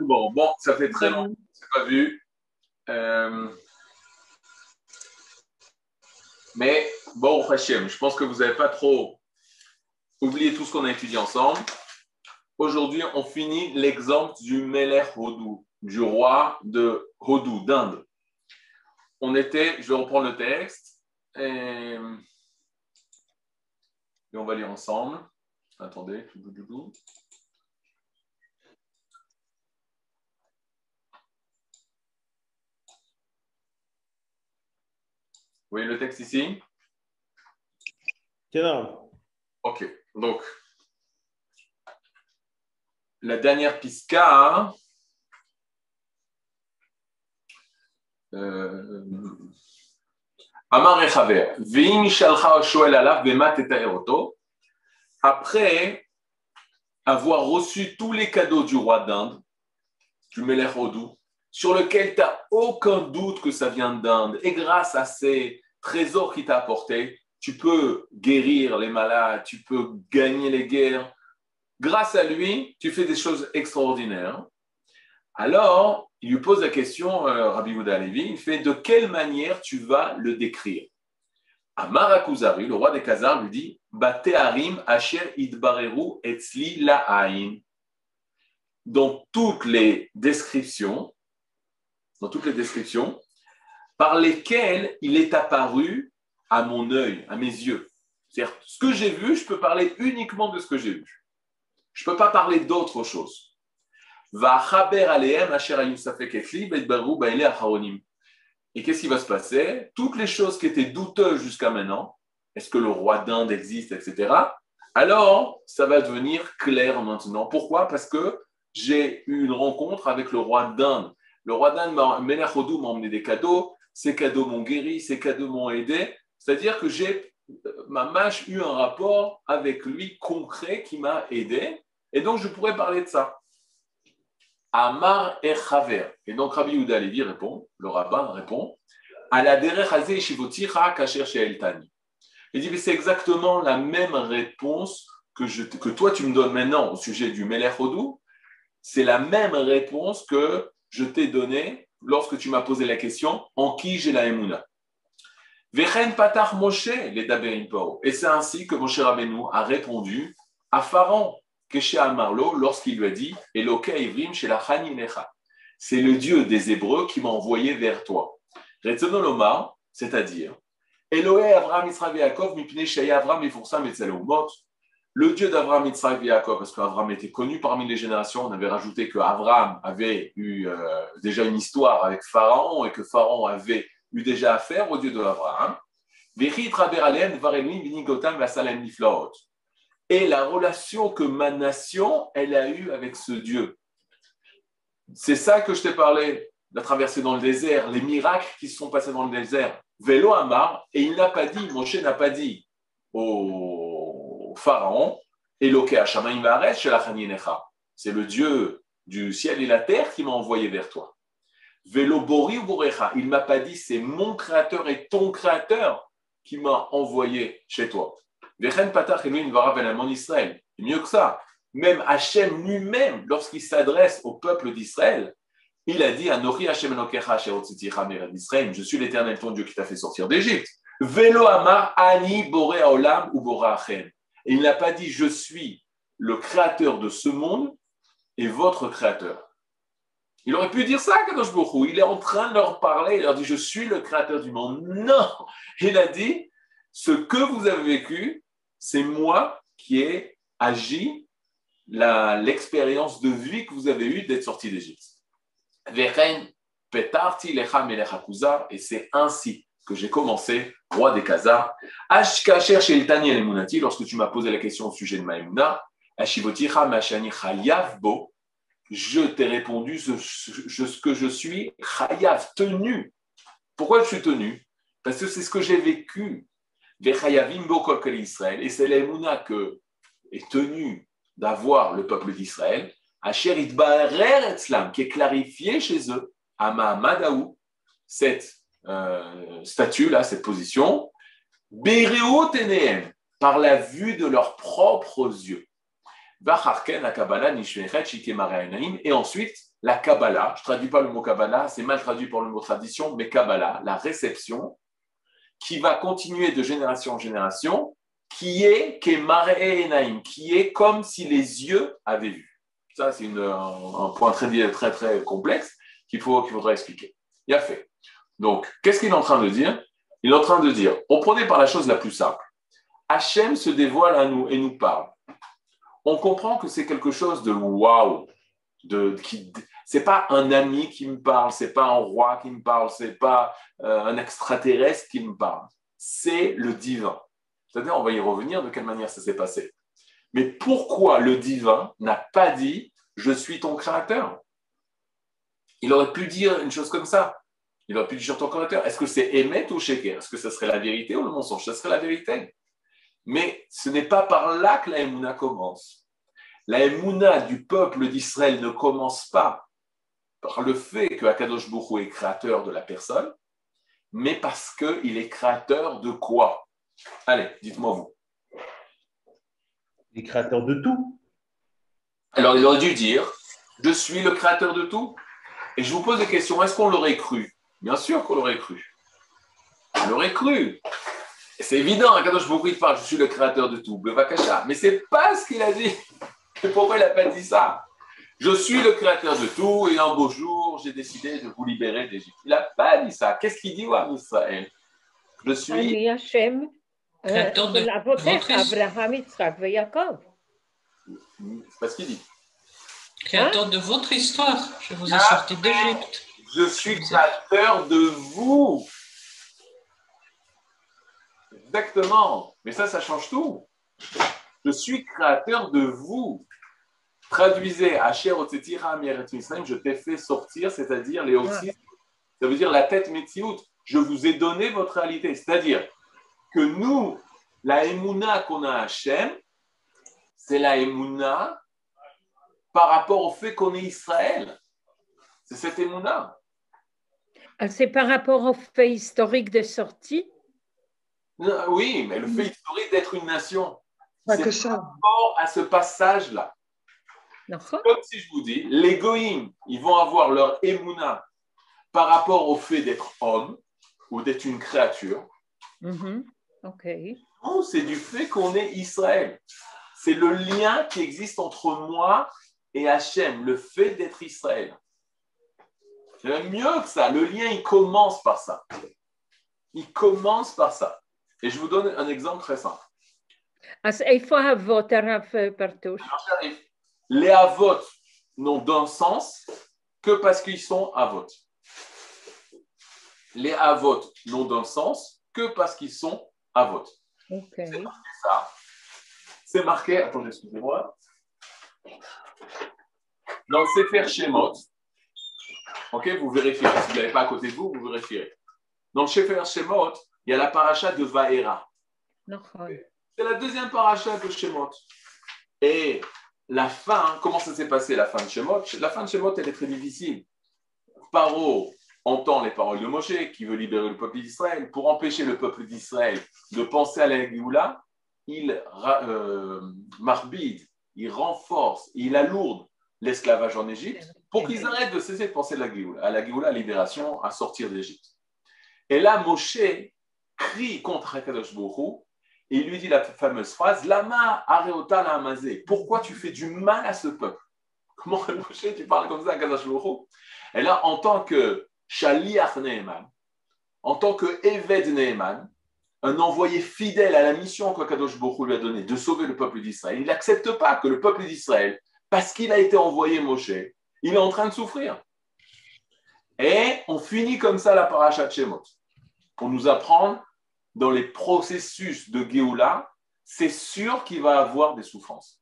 Bon, bon, ça fait très longtemps que je pas vu. Euh, mais bon, Hachem, je pense que vous n'avez pas trop oublié tout ce qu'on a étudié ensemble. Aujourd'hui, on finit l'exemple du Meler Hodou, du roi de Hodou, d'Inde. On était, je vais reprendre le texte, et, et on va lire ensemble. Attendez. Vous voyez le texte ici? Ok, donc la dernière pisca. Euh, après avoir reçu tous les cadeaux du roi d'Inde, du Melech Odou, sur lequel tu n'as aucun doute que ça vient d'Inde. Et grâce à ces trésors qu'il t'a apportés, tu peux guérir les malades, tu peux gagner les guerres. Grâce à lui, tu fais des choses extraordinaires. Alors, il lui pose la question, euh, Rabbi Gouda Levi, il fait de quelle manière tu vas le décrire? À Marakuzari, le roi des Khazars, lui dit Bateharim Asher Idbareru Etzli La'ain. Dans toutes les descriptions, dans toutes les descriptions, par lesquelles il est apparu à mon œil, à mes yeux. C'est-à-dire, ce que j'ai vu, je peux parler uniquement de ce que j'ai vu. Je ne peux pas parler d'autre chose. Et qu'est-ce qui va se passer? Toutes les choses qui étaient douteuses jusqu'à maintenant, est-ce que le roi d'Inde existe, etc., alors ça va devenir clair maintenant. Pourquoi? Parce que j'ai eu une rencontre avec le roi d'Inde. Le roi d'Inde, Menachodou, m'a emmené des cadeaux. Ces cadeaux m'ont guéri, ces cadeaux m'ont aidé. C'est-à-dire que j'ai, ma mâche, eu un rapport avec lui concret qui m'a aidé. Et donc, je pourrais parler de ça. Amar et Chaver. Et donc, Rabbi Yehuda Levi répond, le rabbin répond, à la Il dit, mais c'est exactement la même réponse que, je, que toi, tu me donnes maintenant au sujet du Melech. C'est la même réponse que je t'ai donné lorsque tu m'as posé la question en qui j'ai la Emouna. Vechen patar Moshe les Et c'est ainsi que Moshe Rabbeinu a répondu à Pharaon, chez Amarlo, lorsqu'il lui a dit Eloka Ivrim chez la C'est le Dieu des Hébreux qui m'a envoyé vers toi. Retzonoloma, c'est-à-dire Eloé Avram Israël Yaakov, Mipne Avram Efursam et le Dieu d'Abraham, Yitzhak et Jacob, parce qu'Abraham était connu parmi les générations, on avait rajouté qu'Abraham avait eu euh, déjà une histoire avec Pharaon et que Pharaon avait eu déjà affaire au Dieu d'Abraham. Et la relation que ma nation, elle a eue avec ce Dieu. C'est ça que je t'ai parlé, la traversée dans le désert, les miracles qui se sont passés dans le désert. Vélo Amar, et il n'a pas dit, Moshe n'a pas dit au Pharaon, Eloke Hashamaim C'est le Dieu du ciel et la terre qui m'a envoyé vers toi. Velo Bori il m'a pas dit c'est mon créateur et ton créateur qui m'a envoyé chez toi. Vechen Patach Israël. Mieux que ça, même Hachem lui-même, lorsqu'il s'adresse au peuple d'Israël, il a dit Hashem d'Israël, je suis l'éternel ton Dieu qui t'a fait sortir d'Égypte. Velo Amar Ani Bore Olam ou il n'a pas dit je suis le créateur de ce monde et votre créateur. Il aurait pu dire ça, Kadosh Baruch Il est en train de leur parler. Il leur dit je suis le créateur du monde. Non Il a dit ce que vous avez vécu, c'est moi qui ai agi l'expérience de vie que vous avez eue d'être sorti d'Égypte. Et c'est ainsi que j'ai commencé, roi des Khazars. Ashkacher chez el lorsque tu m'as posé la question au sujet de Maïmouna, Ashivoticha Mashani Bo, je t'ai répondu ce, que je suis, Chayav, tenu. Pourquoi je suis tenu? Parce que c'est ce que j'ai vécu. Israël, et c'est l'Emouna que est tenu d'avoir le peuple d'Israël, Asher Itbarer qui est clarifié chez eux, Ama Madaou, cette euh, statut, là, cette position, par la vue de leurs propres yeux. Et ensuite, la Kabbalah, je ne traduis pas le mot Kabbalah, c'est mal traduit pour le mot tradition, mais Kabbalah, la réception, qui va continuer de génération en génération, qui est qui est comme si les yeux avaient vu. Ça, c'est un, point très, très, très complexe qu'il qu'il faudra expliquer. Il a fait. Donc, qu'est-ce qu'il est en train de dire? Il est en train de dire, on prenait par la chose la plus simple. Hachem se dévoile à nous et nous parle. On comprend que c'est quelque chose de waouh, de, qui, c'est pas un ami qui me parle, c'est pas un roi qui me parle, c'est pas euh, un extraterrestre qui me parle. C'est le divin. C'est-à-dire, on va y revenir de quelle manière ça s'est passé. Mais pourquoi le divin n'a pas dit je suis ton créateur Il aurait pu dire une chose comme ça. Il aurait pu dire ton créateur. Est-ce que c'est Emet ou Sheker Est-ce que ce serait la vérité ou le mensonge? Ce serait la vérité. Mais ce n'est pas par là que la Emouna commence. La Emouna du peuple d'Israël ne commence pas par le fait que Akadosh Boko est créateur de la personne, mais parce qu'il est créateur de quoi? Allez, dites-moi vous. Il est créateur de tout. Alors il aurait dû dire, je suis le créateur de tout. Et je vous pose des questions, est-ce qu'on l'aurait cru? Bien sûr qu'on l'aurait cru. On l'aurait cru. C'est évident, Akadosh Boko il parle, je suis le créateur de tout, Mais c'est pas ce qu'il a dit. Et pourquoi il n'a pas dit ça? Je suis le créateur de tout et un beau jour, j'ai décidé de vous libérer d'Égypte. Il n'a pas dit ça. Qu'est-ce qu'il dit à Israël? Je suis. Hachem, créateur de Abraham, Yitzhak et Jacob. C'est pas ce qu'il dit. Créateur de votre histoire. Je vous ai sorti d'Égypte. Je suis créateur de vous. Exactement. Mais ça, ça change tout. Je suis créateur de vous. Traduisez Asher je t'ai fait sortir, c'est-à-dire les ça veut dire la tête Metsiout. Je vous ai donné votre réalité. C'est-à-dire que nous, la Emouna qu'on a à Hachem, c'est la Emouna par rapport au fait qu'on est Israël. C'est cette Emouna. C'est par rapport au fait historique de sortie? Oui, mais le fait historique d'être une nation. C'est par rapport à ce passage-là. Comme si je vous dis, les Goïms, ils vont avoir leur émouna par rapport au fait d'être homme ou d'être une créature. Ok. Non, c'est du fait qu'on est Israël. C'est le lien qui existe entre moi et Hachem, le fait d'être Israël. C'est mieux que ça. Le lien, il commence par ça. Il commence par ça. Et je vous donne un exemple très simple. partout les avots n'ont d'un sens que parce qu'ils sont avots. Les avots n'ont d'un sens que parce qu'ils sont avots. C'est marqué ça. C'est marqué, attendez, excusez-moi. Dans le Sefer Shemot, ok, vous vérifiez. Si vous n'avez pas à côté de vous, vous vérifierez. Dans le Sefer Shemot, il y a la paracha de Vaera. C'est la deuxième paracha de Shemot. Et la fin, comment ça s'est passé la fin de Shemot? La fin de Shemot, elle est très difficile. Paro entend les paroles de Moshe qui veut libérer le peuple d'Israël. Pour empêcher le peuple d'Israël de penser à la Géoula, il euh, marbide, il renforce, il alourde l'esclavage en Égypte pour qu'ils arrêtent de cesser de penser à la Géoula, à la à la libération, à sortir d'Égypte. Et là, Moshe crie contre Akadosh Baruch et il lui dit la fameuse phrase Lama areota la amazé. Pourquoi tu fais du mal à ce peuple? Comment tu parles comme ça à Kadosh Et là, en tant que Shaliach Neheman, en tant que Eved Neheman, un envoyé fidèle à la mission que Kadosh lui a donnée de sauver le peuple d'Israël, il n'accepte pas que le peuple d'Israël, parce qu'il a été envoyé Moshe, il est en train de souffrir. Et on finit comme ça la paracha de Shemot pour nous apprendre dans les processus de Géoula, c'est sûr qu'il va avoir des souffrances.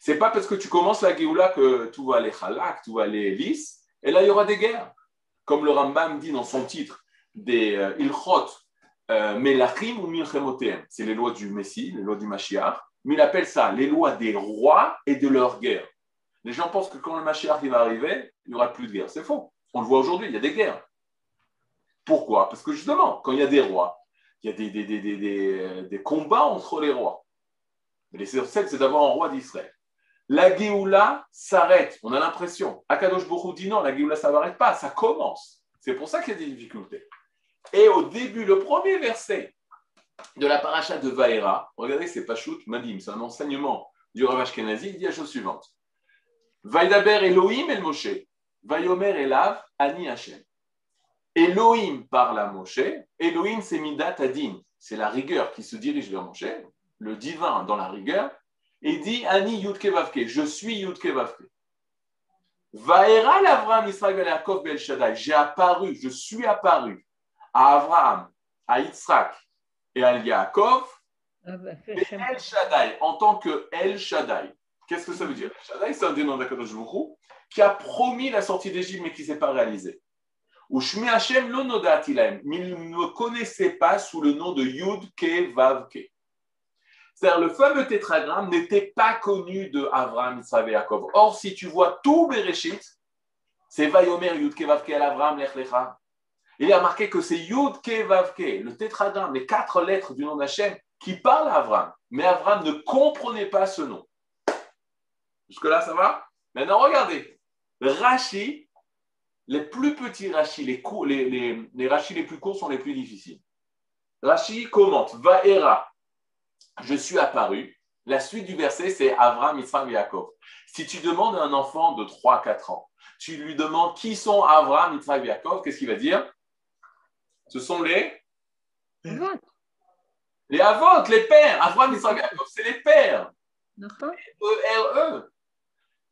C'est pas parce que tu commences la Géoula que tout va aller halak, tout va aller lisse, et là il y aura des guerres. Comme le Rambam dit dans son titre, des euh, Ilchot, euh, Melachim ou Milchemotem. C'est les lois du Messie, les lois du Mashiach, mais il appelle ça les lois des rois et de leur guerre. Les gens pensent que quand le Mashiach va arriver, il n'y aura plus de guerre. C'est faux. On le voit aujourd'hui, il y a des guerres. Pourquoi? Parce que justement, quand il y a des rois, il y a des, combats entre les rois. L'essentiel, c'est d'avoir un roi d'Israël. la Géoula s'arrête. On a l'impression. Akadosh Borou dit non, la Géoula, ça n'arrête pas, ça commence. C'est pour ça qu'il y a des difficultés. Et au début, le premier verset de la paracha de Vaera, regardez, c'est Pachout Madim, c'est un enseignement du Ravash Kenazi, il dit la chose suivante. Vaïdaber Elohim el Moshe, Vayomer Elav Ani Hashem. Elohim parle à Moshe, Elohim c'est Midat Adin, c'est la rigueur qui se dirige vers Moshe, le divin dans la rigueur, et dit Ani Yudke Vavke, je suis Yudke Vavke. Vaera l'Avram Israël Yaakov Bel Shaddai, j'ai apparu, je suis apparu à Abraham, à Yitzhak et à Yaakov, ah bah, El Shaddai, en tant que El Shaddai. Qu'est-ce que ça veut dire? Shaddai, c'est un des noms d'Akadosh qui a promis la sortie d'Égypte, mais qui ne s'est pas réalisé. Ou Shmi Hashem lo mais il ne me connaissait pas sous le nom de Yud Ke Vav. C'est-à-dire, le fameux tétragramme n'était pas connu de Avram, Yitzhak et Yaakov. Or, si tu vois tout Bereshit, c'est Vayomer Yud Ke Vav Ke Avram Lech. Il a marqué que c'est Yud Ke Vav le tétragramme, les quatre lettres du nom d'Hachem, qui parle à Avram. Mais Avram ne comprenait pas ce nom. Jusque-là, ça va? Maintenant, regardez. Rashi, les plus petits Rashi, les, les, les, les Rashi les plus courts sont les plus difficiles. Rashi commente Vaera, je suis apparu. La suite du verset, c'est Avram, Israël et Yaakov. Si tu demandes à un enfant de 3-4 ans, tu lui demandes qui sont Avram, Israël et Yaakov, qu'est-ce qu'il va dire? Ce sont les Les Avot, les pères. Avram, Israël Yaakov, c'est les pères. E-R-E.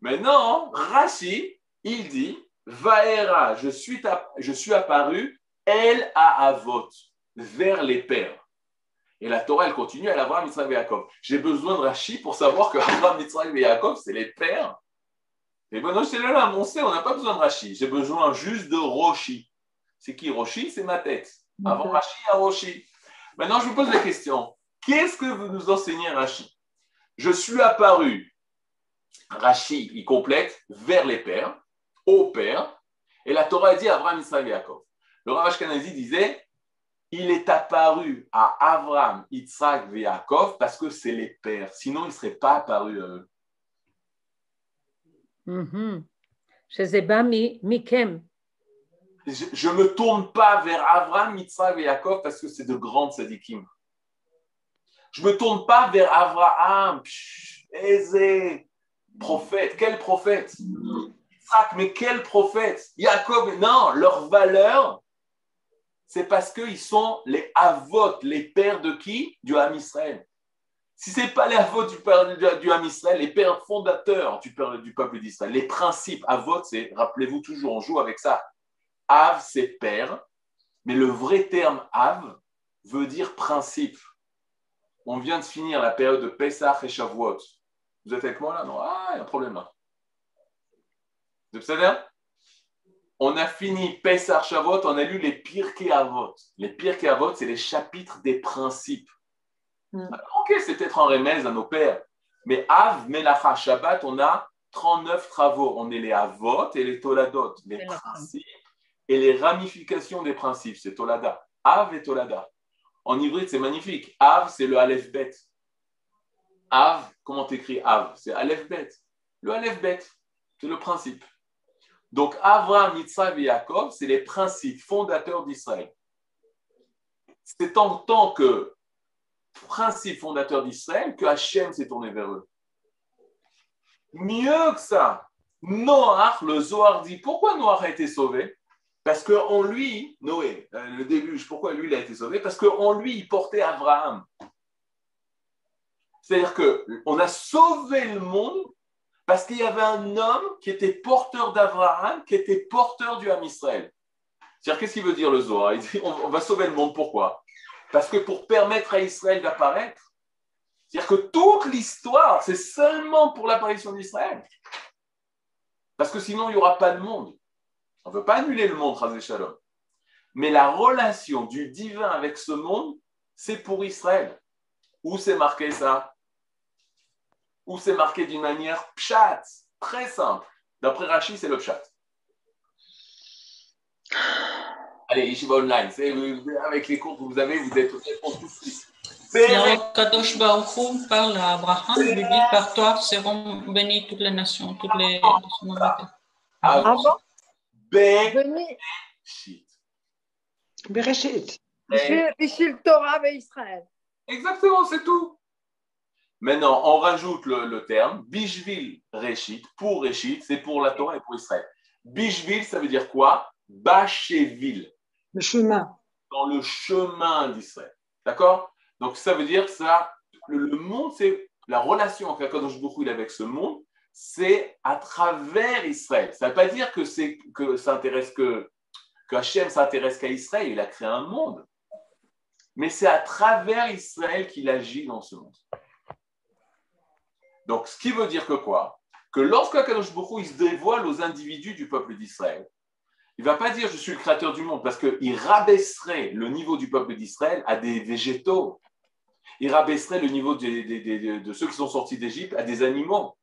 Maintenant, Rashi, il dit Vaera, je suis, je suis apparu, elle a Avot, vers les pères. Et la Torah, elle continue, elle a Abraham, Yitzhak et Yaakov. J'ai besoin de Rashi pour savoir que Abraham, Yitzhak et Yaakov, c'est les pères. Et bon, non, c'est là, on sait, on n'a pas besoin de Rashi. J'ai besoin juste de Roshi. C'est qui Roshi? C'est ma tête. Avant Rashi, a Roshi. Maintenant, je vous pose la question. Qu'est-ce que vous nous enseignez, Rashi? Je suis apparu. Rashi, il complète vers les pères, au père. Et la Torah dit Abraham, Yitzhak et Yaakov. Le Ravash Kanazi disait il est apparu à Avram, Yitzhak et Yaakov parce que c'est les pères. Sinon, il ne serait pas apparu à eux. Mikem. Je ne me tourne pas vers Avram, Yitzhak et Yaakov parce que c'est de grandes sadikim. Je ne me tourne pas vers Avraham, Ézé, prophète. Quel prophète? Yitzhak, mais quel prophète? Yaakov, non, leur valeur, c'est parce qu'ils sont les avot, les pères de qui? Du Ham Israël. Si ce n'est pas les avot du, du Ham Israël, les pères fondateurs du, du peuple d'Israël, les principes, avot, c'est, rappelez-vous toujours, on joue avec ça. Av, c'est père, mais le vrai terme av veut dire principe. On vient de finir la période de Pesach et Shavuot. Vous êtes avec moi là? Non Ah, il y a un problème là. Vous savez on a fini Pesach Shavot, on a lu les Pirkei Avot. Les Pirkei Avot, c'est les chapitres des principes. Hmm. Ok, c'est peut-être en remèze à nos pères. Mais Av, Melacha, Shabbat, on a 39 travaux. On est les Avot et les Toladot, les principes et les ramifications des principes. C'est Tolada. Av et Tolada. En hybride, c'est magnifique. Av, c'est le Aleph Bet. Av, comment t'écris Av? C'est Aleph Bet. Le Aleph Bet, c'est le principe. Donc, Avraham, Yitzhak et Yaakov, c'est les principes fondateurs d'Israël. C'est en tant que principe fondateur d'Israël que Hachem s'est tourné vers eux. Mieux que ça, Noach, le Zohar dit pourquoi Noach a été sauvé? Parce qu'en lui, Noé, euh, le début, pourquoi lui il a été sauvé? Parce qu'en lui, il portait Abraham. C'est-à-dire qu'on a sauvé le monde parce qu'il y avait un homme qui était porteur d'Abraham, qui était porteur du Ham Israël. C'est-à-dire, qu'est-ce qu'il veut dire le Zohar? Il dit on, va sauver le monde, pourquoi? Parce que pour permettre à Israël d'apparaître, c'est-à-dire que toute l'histoire, c'est seulement pour l'apparition d'Israël. Parce que sinon, il n'y aura pas de monde. On ne veut pas annuler le monde, Razé Shalom. Mais la relation du divin avec ce monde, c'est pour Israël. Où c'est marqué ça? Où c'est marqué d'une manière pshat, très simple. D'après Rachid, c'est le pshat. Allez, Yeshiva Online, avec les cours que vous avez, vous êtes tous Alors, Kadosh Baruch parle à Abraham, il lui dit Par toi seront bénies toutes les nations, toutes les Avant Bereshit. Bereshit. Bishul Torah et Israël. Exactement, c'est tout. Maintenant, on rajoute le, le terme Bishvil Reshit, pour Reshit, c'est pour la Torah et pour Israël. Bishvil, ça veut dire quoi? Bachevil. Le chemin. Dans le chemin d'Israël. D'accord? Donc, ça veut dire ça, le, le monde, c'est la relation qu'Akadosh Baruch avec ce monde, c'est à travers Israël. Ça ne veut pas dire que, c'est, que ça intéresse que, que Hachem s'intéresse qu'à Israël, il a créé un monde. Mais c'est à travers Israël qu'il agit dans ce monde. Donc, ce qui veut dire que quoi? Que lorsque Baruch il se dévoile aux individus du peuple d'Israël, il ne va pas dire je suis le créateur du monde parce qu'il rabaisserait le niveau du peuple d'Israël à des végétaux. Il rabaisserait le niveau de ceux qui sont sortis d'Égypte à des animaux.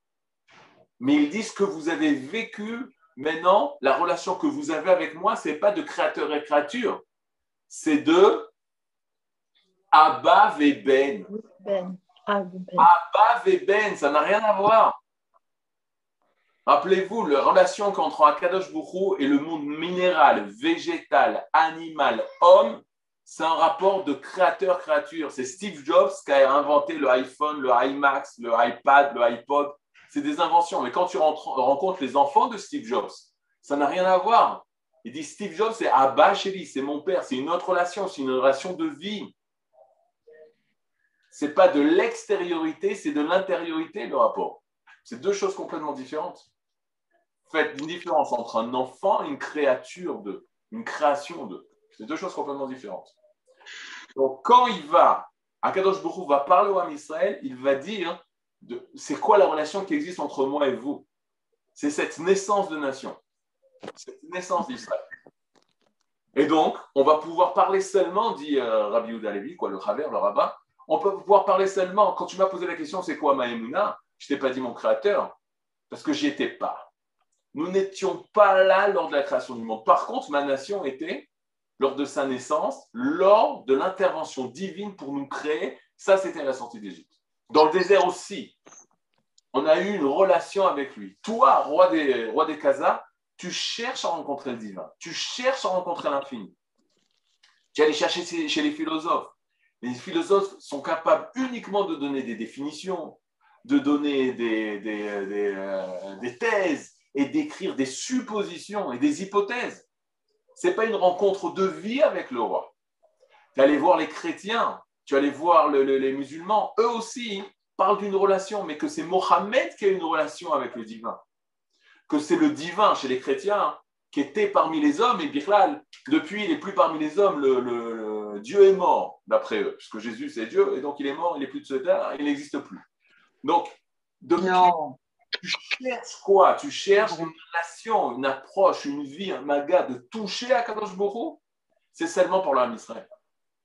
Mais ils disent que vous avez vécu maintenant, la relation que vous avez avec moi, ce n'est pas de créateur et créature, c'est de Abba et Ben. Ben. Ah, ben. Abba et Ben, ça n'a rien à voir. Rappelez-vous, la relation qu'entre Akadosh Bourou et le monde minéral, végétal, animal, homme, c'est un rapport de créateur-créature. C'est Steve Jobs qui a inventé le iPhone, le iMac, le iPad, le iPod. C'est des inventions. Mais quand tu rencontres les enfants de Steve Jobs, ça n'a rien à voir. Il dit Steve Jobs, c'est Abba Chéri, c'est mon père, c'est une autre relation, c'est une relation de vie. C'est pas de l'extériorité, c'est de l'intériorité le rapport. C'est deux choses complètement différentes. Faites une différence entre un enfant et une créature de, une création de. C'est deux choses complètement différentes. Donc quand il va, Akadosh Baruch va parler au Ham Israël, il va dire c'est quoi la relation qui existe entre moi et vous? C'est cette naissance de nation, cette naissance d'Israël. Et donc, on va pouvoir parler seulement, dit euh, Rabbi Yehuda Levi, quoi, le Raver, le rabbin, on peut pouvoir parler seulement. Quand tu m'as posé la question, c'est quoi Maïmouna? Je t'ai pas dit mon créateur, parce que j'y étais pas. Nous n'étions pas là lors de la création du monde. Par contre, ma nation était lors de sa naissance, lors de l'intervention divine pour nous créer. Ça, c'était la sortie d'Égypte. Dans le désert aussi, on a eu une relation avec lui. Toi, roi des, roi des Khazars, tu cherches à rencontrer le divin. Tu cherches à rencontrer l'infini. Tu allé chercher chez les philosophes. Les philosophes sont capables uniquement de donner des définitions, de donner des, des, des, euh, thèses et d'écrire des suppositions et des hypothèses. Ce n'est pas une rencontre de vie avec le roi. Tu allais voir les chrétiens, tu allais voir le- le- les musulmans, eux aussi parlent d'une relation, mais que c'est Mohammed qui a une relation avec le divin. Que c'est le divin chez les chrétiens qui était parmi les hommes, et Birlal, depuis, il n'est plus parmi les hommes, Dieu est mort, d'après eux, puisque Jésus c'est Dieu, et donc il est mort, il n'est plus de ce terre, il n'existe plus. Donc, depuis, Non. tu cherches quoi? Tu cherches une relation, une approche, une vie, un maga de toucher à Kadosh Boro C'est seulement par l'âme Israël.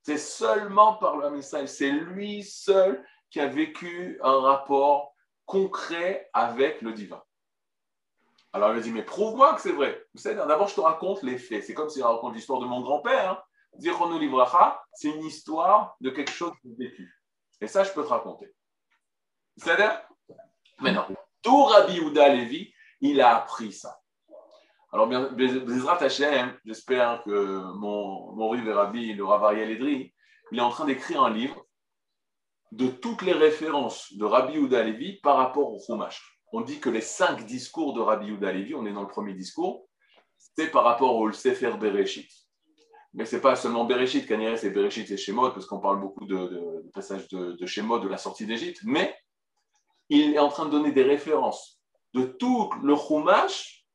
C'est seulement par l'âme Israël. C'est lui seul qui a vécu un rapport concret avec le divin. Alors il me dit, mais prouve-moi que c'est vrai. Vous savez, d'abord je te raconte les faits. C'est comme si je raconte l'histoire de mon grand-père. Zichrono Livracha, c'est une histoire de quelque chose de vécu. Et ça, je peux te raconter. C'est-à-dire Maintenant, tout Rabbi Yehuda Levi, il a appris ça. Alors, Bezrat Hashem, j'espère que mon, mon rive Rabbi, le Rav Ariel Edri, il est en train d'écrire un livre de toutes les références de Rabbi Yehuda Levi par rapport au Chumash. On dit que les cinq discours de Rabbi Yehuda Levi, on est dans le premier discours, c'est par rapport au Sefer Bereshit. Mais ce n'est pas seulement Bereshit, Kanyere, c'est Bereshit et Shemot, parce qu'on parle beaucoup de, de, de de, Shemot, de la sortie d'Égypte, mais il est en train de donner des références de tout le Chumash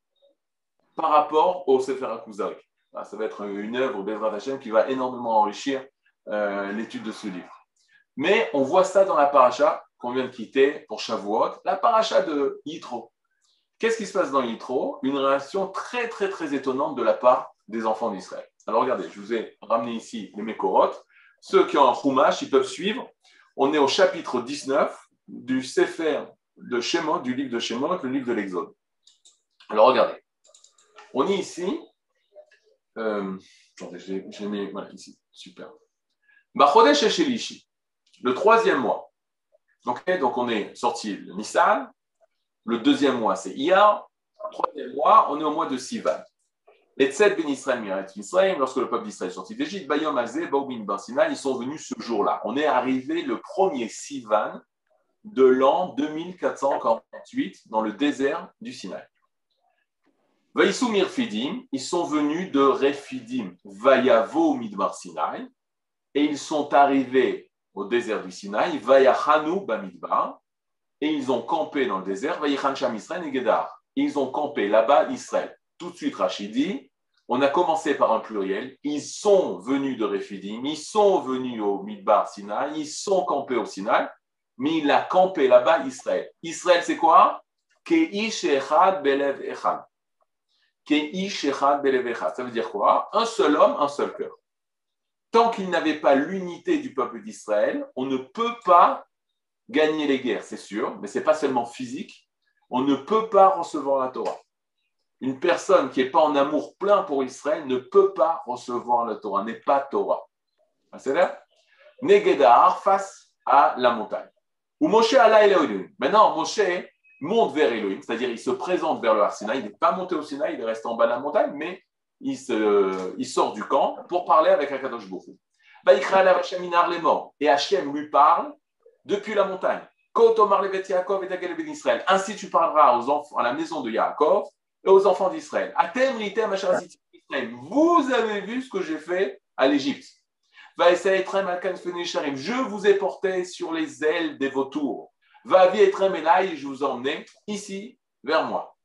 par rapport au Sefer HaKuzari. Ça va être une œuvre, Bezrat Hashem, qui va énormément enrichir euh, l'étude de ce livre. Mais on voit ça dans la paracha qu'on vient de quitter pour Shavuot, la paracha de Yitro. Qu'est-ce qui se passe dans Yitro? Une réaction très, très, très étonnante de la part des enfants d'Israël. Alors regardez, je vous ai ramené ici les Mekorot. Ceux qui ont un Chumash, ils peuvent suivre. On est au chapitre 19 du Sefer de Shemot, du livre de Shemot, le livre de l'Exode. Alors regardez, on est ici. Euh, attendez, j'ai j'ai mis. Voilà, ici, super. Bachodesh Eshelishi. le troisième mois. Donc, on est sorti le Nissan. Le deuxième mois, c'est Iyar. Troisième mois, on est au mois de Sivan. Les Tzed ben Israël, lorsque le peuple d'Israël est sorti d'Égypte, Bayom Azé, Baubin Barsina, ils sont venus ce jour-là. On est arrivé le premier Sivan de l'an 2448 dans le désert du Sinaï. Vaïsou Mirfidim, ils sont venus de Refidim, Vayavo Midbar Sinai, et ils sont arrivés au désert du Sinaï, Vayachanu Bamidbar, et ils ont campé dans le désert, Vayichan Sham Israël et Gedar. Ils ont campé là-bas Israël. Tout de suite, Rachidi, on a commencé par un pluriel. Ils sont venus de Refidim, ils sont venus au Midbar Sinaï, ils sont campés au Sinaï, mais il a campé là-bas Israël. Israël, c'est quoi? Ça veut dire quoi? Un seul homme, un seul cœur. Tant qu'il n'avait pas l'unité du peuple d'Israël, on ne peut pas gagner les guerres, c'est sûr, mais ce n'est pas seulement physique. On ne peut pas recevoir la Torah. Une personne qui n'est pas en amour plein pour Israël ne peut pas recevoir la Torah, n'est pas Torah. C'est là Negedar face à la montagne. Ou Moshe Allah Elohim. Maintenant, Moshe monte vers Elohim, c'est-à-dire il se présente vers le Arsinaï. Il n'est pas monté au Sinaï, il reste en bas de la montagne, mais il, sort du camp pour parler avec Akadosh Bokhu. les morts. Et Hachem lui parle depuis la montagne. Ben Ainsi tu parleras aux enfants, à la maison de Yaakov aux enfants d'Israël. Vous avez vu ce que j'ai fait à l'Égypte. Je vous ai porté sur les ailes des vautours. Va et je vous emmenais ici vers moi.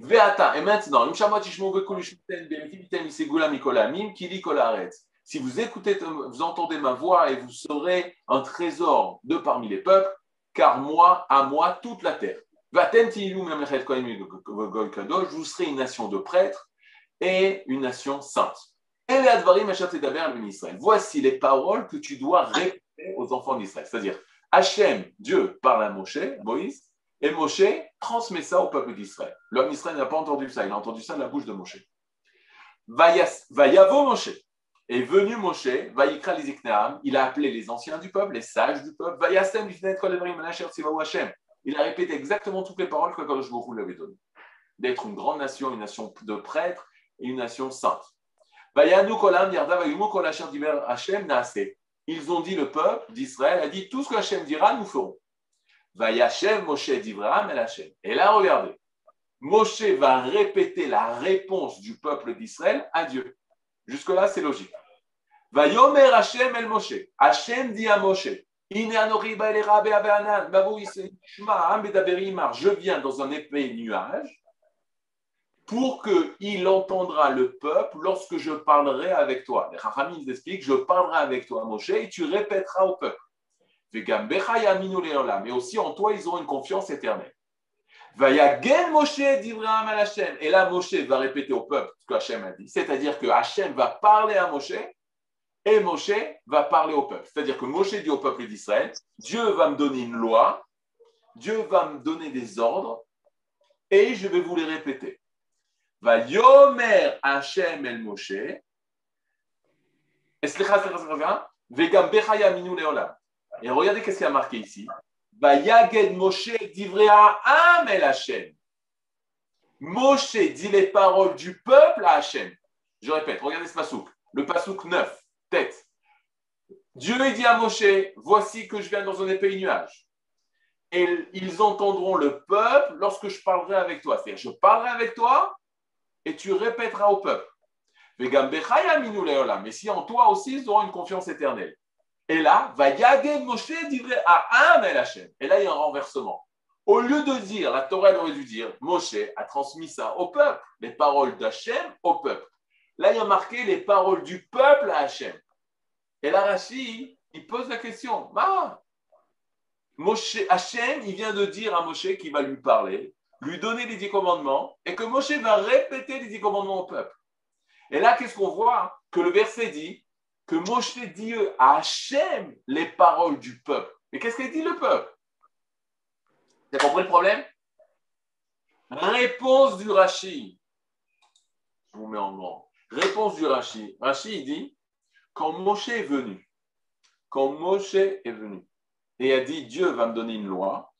Et maintenant, si vous écoutez, vous entendez ma voix et vous serez un trésor de parmi les peuples, car moi, à moi, toute la terre. Je vous serai une nation de prêtres et une nation sainte. Voici les paroles que tu dois répéter aux enfants d'Israël. C'est-à-dire, Hachem, Dieu, parle à Moshe, Moïse, et Moshe transmet ça au peuple d'Israël. L'homme d'Israël n'a pas entendu ça, il a entendu ça de la bouche de Moshe. Vayavo Moshe. Est venu Moshe, Vayikra les il a appelé les anciens du peuple, les sages du peuple, Vayasem Il a répété exactement toutes les paroles que Kadosh Baruch lui avait données. D'être une grande nation, une nation de prêtres et une nation sainte. Ils ont dit, le peuple d'Israël a dit, tout ce que Hachem dira, nous ferons. Moshe. Et là, regardez, Moshe va répéter la réponse du peuple d'Israël à Dieu. Jusque-là, c'est logique. Vayomer Hachem el Moshe. Hachem dit à Moshe, je viens dans un épais nuage pour qu'il entendra le peuple lorsque je parlerai avec toi. Les Chachamim expliquent, je parlerai avec toi, Moshe, et tu répéteras au peuple. Mais aussi en toi, ils auront une confiance éternelle. Et là, Moshe va répéter au peuple ce que Hachem a dit. C'est-à-dire que Hachem va parler à Moshe et Moshe va parler au peuple. C'est-à-dire que Moshe dit au peuple d'Israël Dieu va me donner une loi, Dieu va me donner des ordres et je vais vous les répéter. Va yomer Hashem el Moshe. Et regardez qu'est-ce qu'il y a marqué ici. Va yaged Moshe divrea am el. Moshe dit les paroles du peuple à Hashem. Je répète, regardez ce pasouk. Le pasouk 9, tête. Dieu dit à Moshe, voici que je viens dans un épais nuage et ils entendront le peuple lorsque je parlerai avec toi. C'est-à-dire, je parlerai avec toi et tu répéteras au peuple. Mais si en toi aussi, ils auront une confiance éternelle. Et là, va Moshe à Et là, il y a un renversement. Au lieu de dire, la Torah aurait dû dire, Moshe a transmis ça au peuple, les paroles d'Hachem au peuple. Là, il y a marqué les paroles du peuple à Hachem. Et là, Rashi, il pose la question, Moshe, Hachem, il vient de dire à Moshe qu'il va lui parler lui donner les dix commandements et que Moshe va répéter les dix commandements au peuple. Et là, qu'est-ce qu'on voit? Que le verset dit que Moshe dit à Hachem les paroles du peuple. Mais qu'est-ce qu'il dit le peuple? Avez compris le problème? Réponse du Rashi. Je vous mets en grand. Réponse du Rashi. Rashi, dit quand Moshe est venu quand Moshe est venu et a dit Dieu va me donner une loi,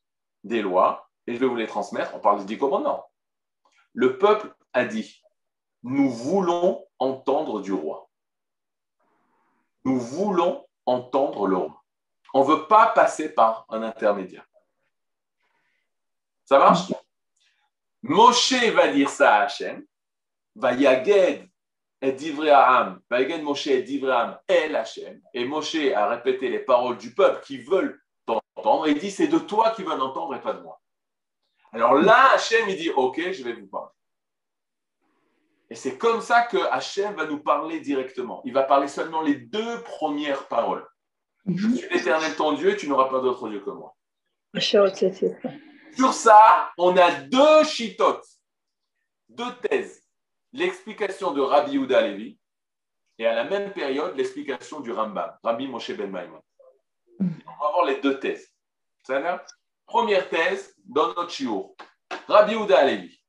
des lois, et je vais vous les transmettre, on parle des dix commandements. Le peuple a dit Nous voulons entendre du roi. Nous voulons entendre le roi. On ne veut pas passer par un intermédiaire. Ça marche? Moshe va dire ça à Hachem, va yaged et d'Ivraam, va yaged Moshe et d'Ivraam El Hachem, et Moshe a répété les paroles du peuple qui veulent entendre, et il dit c'est de toi qui veulent entendre et pas de moi. Alors là, Hachem, il dit ok, je vais vous parler. Et c'est comme ça que Hachem va nous parler directement. Il va parler seulement les deux premières paroles. Je suis l'éternel ton Dieu, tu n'auras pas d'autre Dieu que moi. Sur ça, on a deux chitotes, deux thèses. L'explication de Rabbi Yehuda Levi et à la même période, l'explication du Rambam, Rabbi Moshe Ben Maimon. On va voir les deux thèses. Première thèse dans notre shiur. Rabbi Yehuda Levi.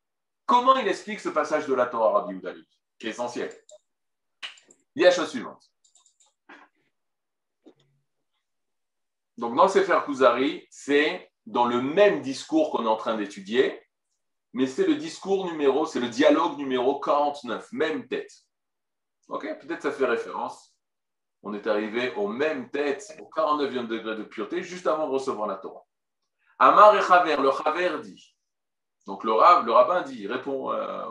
Comment il explique ce passage de la Torah, Rabbi Yehuda Levi, qui essentiel? Il y a la chose suivante. Donc, dans Sefer Kuzari, c'est dans le même discours qu'on est en train d'étudier, mais c'est le discours numéro, c'est le dialogue numéro 49, même tête. Ok Peut-être ça fait référence. On est arrivé aux mêmes têtes, au 49e degré de pureté, juste avant de recevoir la Torah. Amar et Chaver, le Chaver dit. Donc le, rabbin dit, répond euh,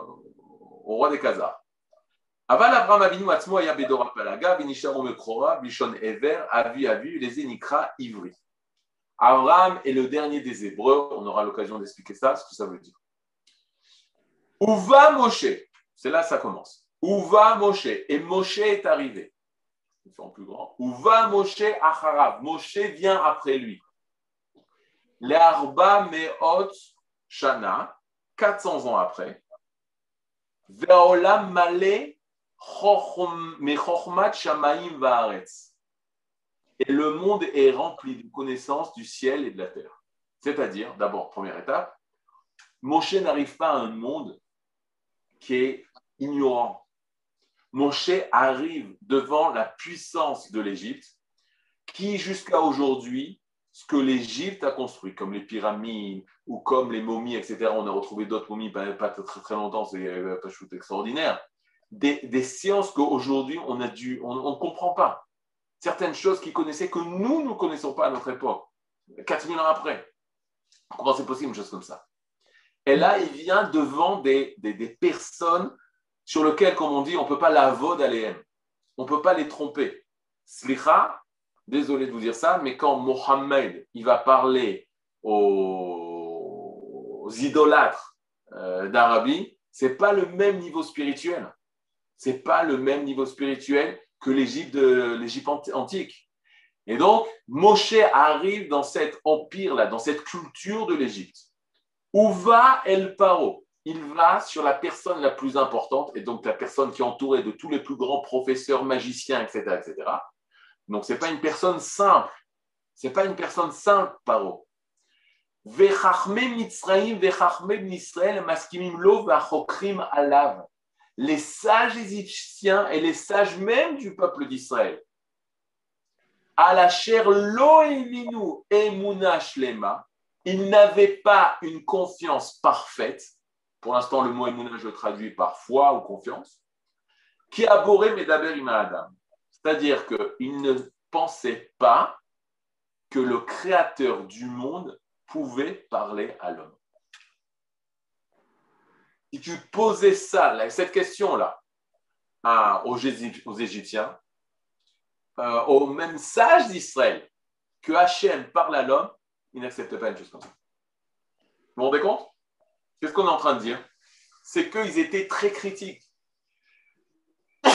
au roi des Khazars. Aval Abraham Avinu Atzmo Aya Bedora Palaga, Vinisharu Mekrora, Bishon Ever, Avi Avi, les Enikra Ivri. Abraham est le dernier des Hébreux. On aura l'occasion d'expliquer ça, ce que ça veut dire. Où va Moshe? C'est là que ça commence. Où va Moshe? Et Moshe est arrivé. En plus grand. Où va Moshe Acharav? Moshe vient après lui. Les Meot Shana, 400 ans après. Ve'olam Mechormat Shamaim Vaaretz et le monde est rempli de connaissances du ciel et de la terre. C'est-à-dire, d'abord, première étape, Moshe n'arrive pas à un monde qui est ignorant. Moshe arrive devant la puissance de l'Égypte, qui jusqu'à aujourd'hui, ce que l'Égypte a construit, comme les pyramides ou comme les momies, etc., on a retrouvé d'autres momies pas, pas très, très longtemps, c'est euh, pas extraordinaire, des, des sciences qu'aujourd'hui on a dû, on ne comprend pas certaines choses qu'ils connaissaient que nous, ne connaissons pas à notre époque, 4000 ans après. Comment c'est possible une chose comme ça? Et là, il vient devant des, personnes sur lesquelles, comme on dit, on ne peut pas la d'aléen. On ne peut pas les tromper. Slicha, désolé de vous dire ça, mais quand Mohammed il va parler aux, idolâtres euh, d'Arabie, ce n'est pas le même niveau spirituel. Ce n'est pas le même niveau spirituel que l'Égypte antique. Et donc, Moshe arrive dans cet empire-là, dans cette culture de l'Égypte. Où va El Paro? Il va sur la personne la plus importante, et donc la personne qui est entourée de tous les plus grands professeurs, magiciens, etc. etc. Donc, ce n'est pas une personne simple. Ce n'est pas une personne simple, Paro. Lo, les sages égyptiens et les sages même du peuple d'Israël. À la chair Loeminu et Shlema, ils n'avaient pas une confiance parfaite. Pour l'instant, le mot Emuna, je traduis par foi ou confiance. Qui a boré Medaber Adam. C'est-à-dire qu'ils ne pensaient pas que le créateur du monde pouvait parler à l'homme si tu posais ça, cette question-là, aux, Égyptiens, euh, aux mêmes sages d'Israël, que Hachem parle à l'homme, ils n'acceptent pas une chose comme ça. Vous vous rendez compte? Qu'est-ce qu'on est en train de dire C'est qu'ils étaient très critiques.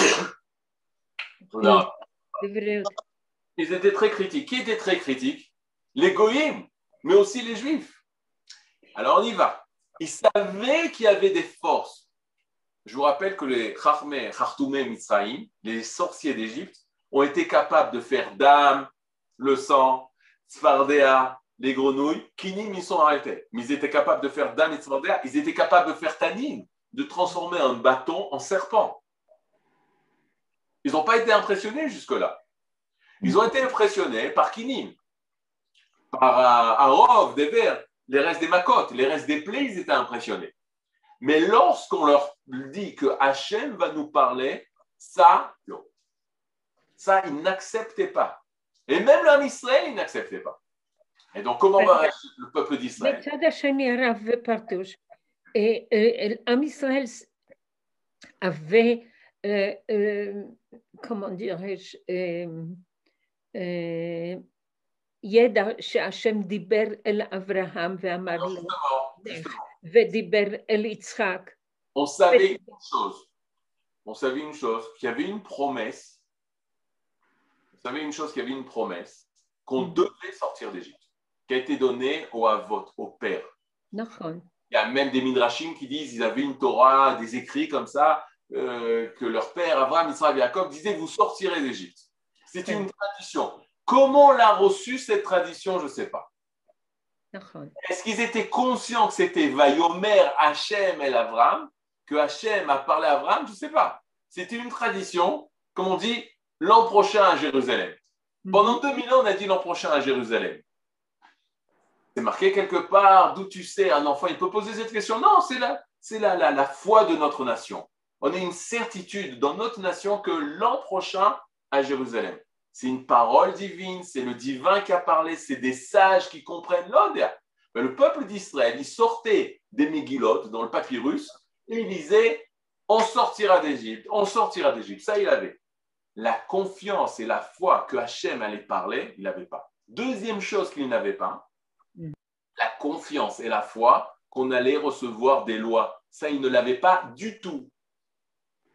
Ils étaient très critiques. Qui était très critique? Les goïms, mais aussi les juifs. Alors on y va. Ils savaient qu'il y avait des forces. Je vous rappelle que les Chachmé, Khartoumé, Mitzrayim, les sorciers d'Égypte, ont été capables de faire dame, le sang, Sfardéa, les grenouilles. Kinim, ils sont arrêtés. Mais ils étaient capables de faire Sfardéa. Ils étaient capables de faire tanin, de transformer un bâton en serpent. Ils n'ont pas été impressionnés jusque-là. Ils ont été impressionnés par Kinim, par Arov, des vers, les restes des Makot, les restes des plaies, ils étaient impressionnés. Mais lorsqu'on leur dit que Hachem va nous parler, ça. Ça, ils n'acceptaient pas. Et même l'homme Israël, ils n'acceptaient pas. Et donc, comment va réagir le peuple d'Israël Et, et l'homme Israël avait, euh, euh, comment dirais-je, ידע שהשם דיבר אל אברהם ואמר לו, ודיבר אל יצחק. On savait une chose, on savait une chose, qu'il y avait une promesse, on savait une chose, qu'il y avait une promesse, qu'on devait sortir d'Égypte, qui a été donnée au Havot, au père. Il y a même des Midrashim qui disent qu'ils avaient une Torah, des écrits comme ça, euh, que leur père, Abraham, Israël Jacob, disaient Vous sortirez d'Égypte. C'est une tradition. Comment l'a reçu cette tradition Je ne sais pas. Est-ce qu'ils étaient conscients que c'était Vayomer Hachem et Abraham, que Hachem a parlé à Abraham Je ne sais pas. C'était une tradition, comme on dit, l'an prochain à Jérusalem. Mhm. Pendant 2000 ans, on a dit l'an prochain à Jérusalem. C'est marqué quelque part, d'où tu sais, un enfant, il peut poser cette question. Non, c'est la, c'est la, la, la foi de notre nation. On a une certitude dans notre nation que l'an prochain à Jérusalem. C'est une parole divine, c'est le divin qui a parlé, c'est des sages qui comprennent l'ode. Le peuple d'Israël, il sortait des Megillot dans le papyrus et il disait On sortira d'Égypte, on sortira d'Égypte. Ça, il avait. La confiance et la foi que Hachem allait parler, il n'avait pas. Deuxième chose qu'il n'avait pas, la confiance et la foi qu'on allait recevoir des lois. Ça, il ne l'avait pas du tout.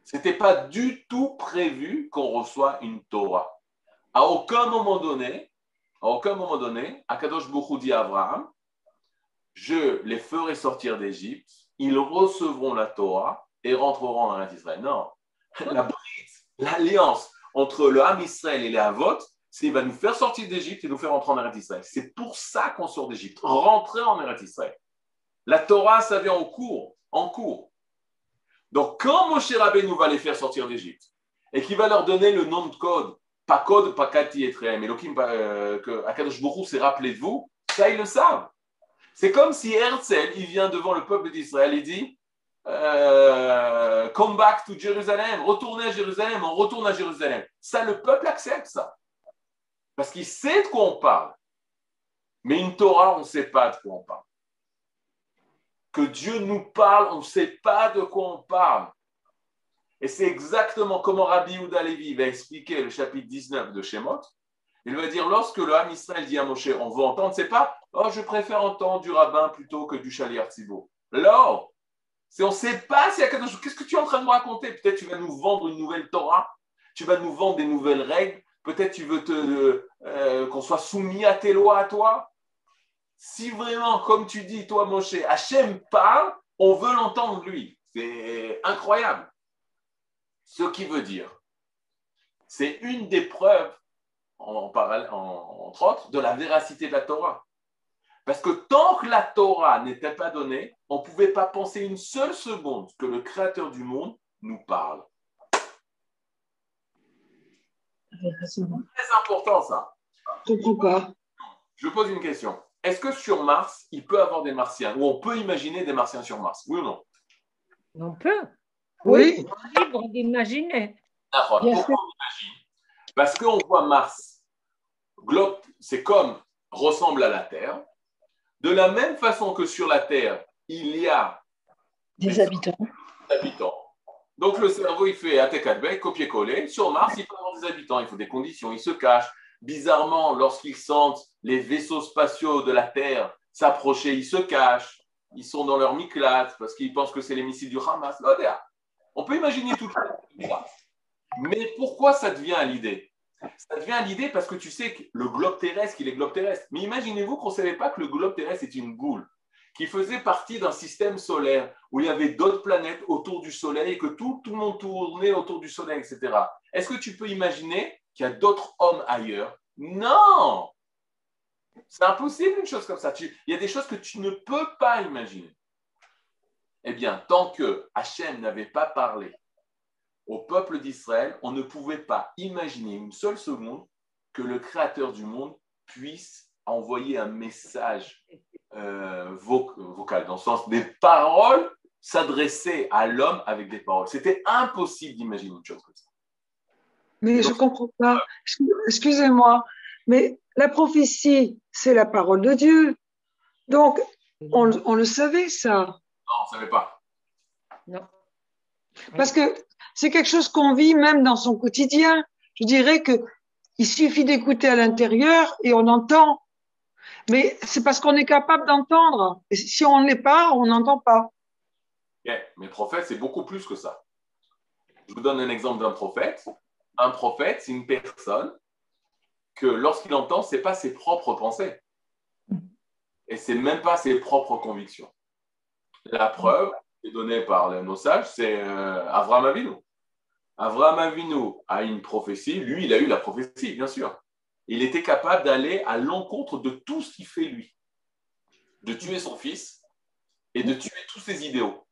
Ce n'était pas du tout prévu qu'on reçoit une Torah. À aucun moment donné, à aucun moment donné, Akadosh Bokhu dit à Abraham, je les ferai sortir d'Égypte, ils recevront la Torah et rentreront en Israël. Non, la l'alliance entre le Ham Israël et les Havot, c'est qu'il va nous faire sortir d'Égypte et nous faire rentrer en Eretz Israël. C'est pour ça qu'on sort d'Égypte, rentrer en Eretz Israël. La Torah, ça vient en cours, en cours. Donc, quand Moshe nous va les faire sortir d'Égypte et qu'il va leur donner le nom de code, pas code, pas kati et Elohim, euh, que Akadosh Baruch s'est rappelé de vous, ça ils le savent. C'est comme si Herzl, il vient devant le peuple d'Israël et dit euh, Come back to Jérusalem, retournez à Jérusalem, on retourne à Jérusalem. Ça, le peuple accepte ça. Parce qu'il sait de quoi on parle. Mais une Torah, on ne sait pas de quoi on parle que Dieu nous parle, on ne sait pas de quoi on parle. Et c'est exactement comment Rabbi Yehuda Levi va expliquer le chapitre 19 de Shemot. Il va dire lorsque le Ham Israël dit à Moshe, on veut entendre, c'est pas, oh, je préfère entendre du rabbin plutôt que du chalier Tzibo. Alors, on ne sait pas s'il y a quelque chose. Qu'est-ce que tu es en train de me raconter? Peut-être tu vas nous vendre une nouvelle Torah, tu vas nous vendre des nouvelles règles, peut-être tu veux euh, qu'on soit soumis à tes lois à toi si vraiment, comme tu dis, toi, Moshe, Hachem parle, on veut l'entendre lui. C'est incroyable. Ce qui veut dire, c'est une des preuves, en, entre autres, de la véracité de la Torah. Parce que tant que la Torah n'était pas donnée, on ne pouvait pas penser une seule seconde que le Créateur du monde nous parle. C'est très important ça. Je pose une question est-ce que sur Mars, il peut avoir des martiens? Ou on peut imaginer des martiens sur Mars? Oui ou non? On peut. Oui. On est libre d'imaginer. Pourquoi on imagine? Parce qu'on voit Mars, globe, c'est comme, ressemble à la Terre. De la même façon que sur la Terre, il y a des, habitants. habitants. Donc le cerveau, il fait ATK, copier-coller. Sur Mars, il des habitants, il faut des conditions, il se cache bizarrement, lorsqu'ils sentent les vaisseaux spatiaux de la Terre s'approcher, ils se cachent, ils sont dans leur miclate parce qu'ils pensent que c'est les missiles du Hamas. On peut imaginer tout ça. Mais pourquoi ça devient l'idée? Ça devient l'idée parce que tu sais que le globe terrestre, qu'il est globe terrestre. Mais imaginez-vous qu'on ne savait pas que le globe terrestre est une boule qui faisait partie d'un système solaire où il y avait d'autres planètes autour du Soleil et que tout, tout le monde tournait autour du Soleil, etc. Est-ce que tu peux imaginer qu'il y a d'autres hommes ailleurs? Non C'est impossible une chose comme ça. il y a des choses que tu ne peux pas imaginer. Eh bien, tant que Hachem n'avait pas parlé au peuple d'Israël, on ne pouvait pas imaginer une seule seconde que le créateur du monde puisse envoyer un message euh, vocal, dans le sens des paroles s'adresser à l'homme avec des paroles. C'était impossible d'imaginer une chose comme ça. Mais je ne comprends pas. Excusez-moi, mais la prophétie, c'est la parole de Dieu. Donc, on, on le savait, ça. Non, on ne savait pas. Non. Parce que c'est quelque chose qu'on vit même dans son quotidien. Je dirais que il suffit d'écouter à l'intérieur et on entend. Mais c'est parce qu'on est capable d'entendre. Si on ne l'est pas, on n'entend pas. Mais prophète, c'est beaucoup plus que ça. Je vous donne un exemple d'un prophète. Un prophète, c'est une personne que lorsqu'il entend, ce n'est pas ses propres pensées. Et ce n'est même pas ses propres convictions. La preuve, est donnée par nos sages, c'est euh, Avram Avinu. Avram Avinu a une prophétie. Lui, il a eu la prophétie, bien sûr. Il était capable d'aller à l'encontre de tout ce qu'il fait lui. De tuer son fils et de tuer tous ses idéaux.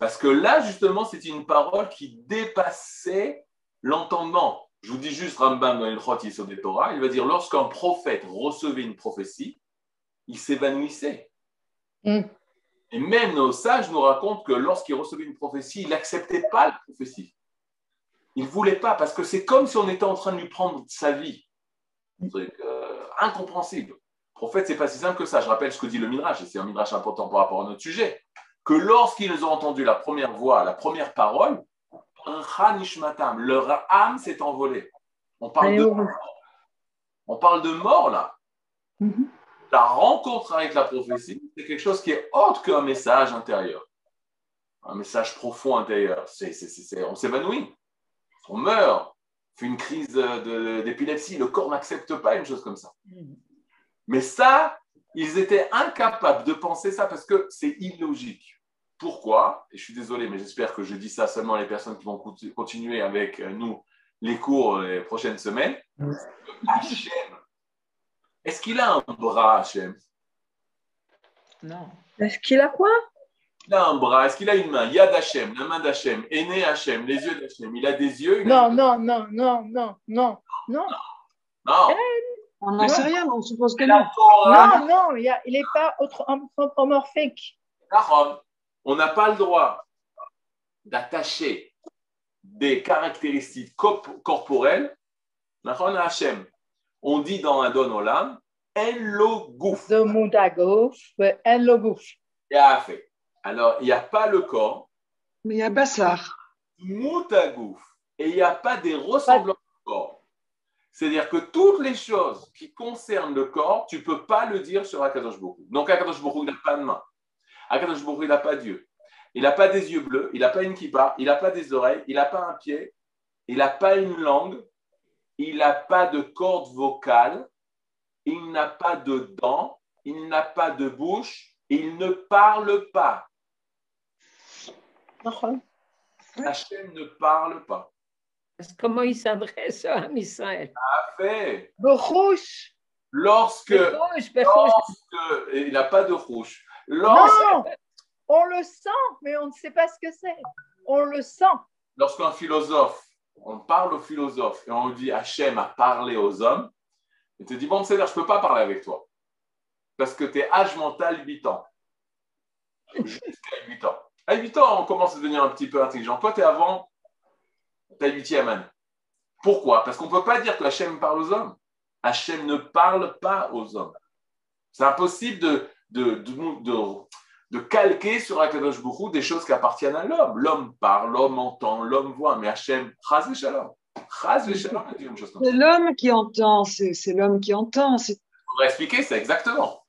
Parce que là, justement, c'est une parole qui dépassait l'entendement. Je vous dis juste Rambam dans Ilchot sur des Torah, il va dire lorsqu'un prophète recevait une prophétie, il s'évanouissait. Mm. Et même nos sages nous racontent que lorsqu'il recevait une prophétie, il n'acceptait pas la prophétie. Il ne voulait pas, parce que c'est comme si on était en train de lui prendre sa vie. Euh, incompréhensible. Prophète, c'est pas si simple que ça. Je rappelle ce que dit le Midrash, et c'est un Midrash important par rapport à notre sujet que lorsqu'ils ont entendu la première voix, la première parole, leur âme s'est envolée. On parle, de mort. On parle de mort là. Mhm. La rencontre avec la prophétie, c'est quelque chose qui est autre qu'un message intérieur. Un message profond intérieur. on s'évanouit. On meurt. Fait une crise d'épilepsie. Le corps n'accepte pas une chose comme ça. Mhm. Mais ça, ils étaient incapables de penser ça parce que c'est illogique. Pourquoi? Et je suis désolé, mais j'espère que je dis ça seulement à les personnes qui vont continuer avec euh, nous les cours les prochaines semaines. Hachem, est-ce qu'il a un bras, Hachem? Non. Est-ce qu'il a quoi? Il a un bras. Est-ce qu'il a une main? Yad Hachem, la main d'Hachem, aîné Hachem, les yeux d'Hachem. Il a des yeux Non, non, non, non, non, non, non. Non. On n'en sait rien, on suppose que non. Non, non, il n'est pas anthropomorphique. On n'a pas le droit d'attacher des caractéristiques corporelles à Hachem. On dit dans Adon Olam, en lo gouf. De en lo gouf. Alors, il n'y a pas le corps. Mais il y a Bassar. Moutagouf. Et il n'y a pas des ressemblances au corps. C'est-à-dire que toutes les choses qui concernent le corps, tu ne peux pas le dire sur Akadosh Baruch Donc Akadosh Baruch n'a pas de main. Akadosh il n'a pas Dieu. Il n'a pas des yeux bleus, il n'a pas une kippa, il n'a pas des oreilles, il n'a pas un pied, il n'a pas une langue, il n'a pas de corde vocale, il n'a pas de dents, il n'a pas de bouche, il ne parle pas. Hachem ne parle pas. Comment il s'adresse à Israël Parfait. Rouge. Lorsque, lorsque il n'a pas de rouge. Non, on le sent, mais on ne sait pas ce que c'est. On le sent. Lorsqu'un philosophe, on parle au philosophe et on lui dit Hachem a parlé aux hommes, il te dit Bon, c'est là, je ne peux pas parler avec toi. Parce que tu es âge mental 8 ans. Jusqu'à 8 ans. À 8 ans, on commence à devenir un petit peu intelligent. Toi, tu es avant ta huitième année. Pourquoi? Parce qu'on ne peut pas dire que Hachem parle aux hommes. Hachem ne parle pas aux hommes. C'est impossible de, de, de, calquer sur Akadosh Boukhou des choses qui appartiennent à l'homme. L'homme parle, l'homme entend, l'homme voit, mais Hachem, chaz shalom. C'est l'homme qui entend, c'est l'homme qui entend. Expliquer ça exactement.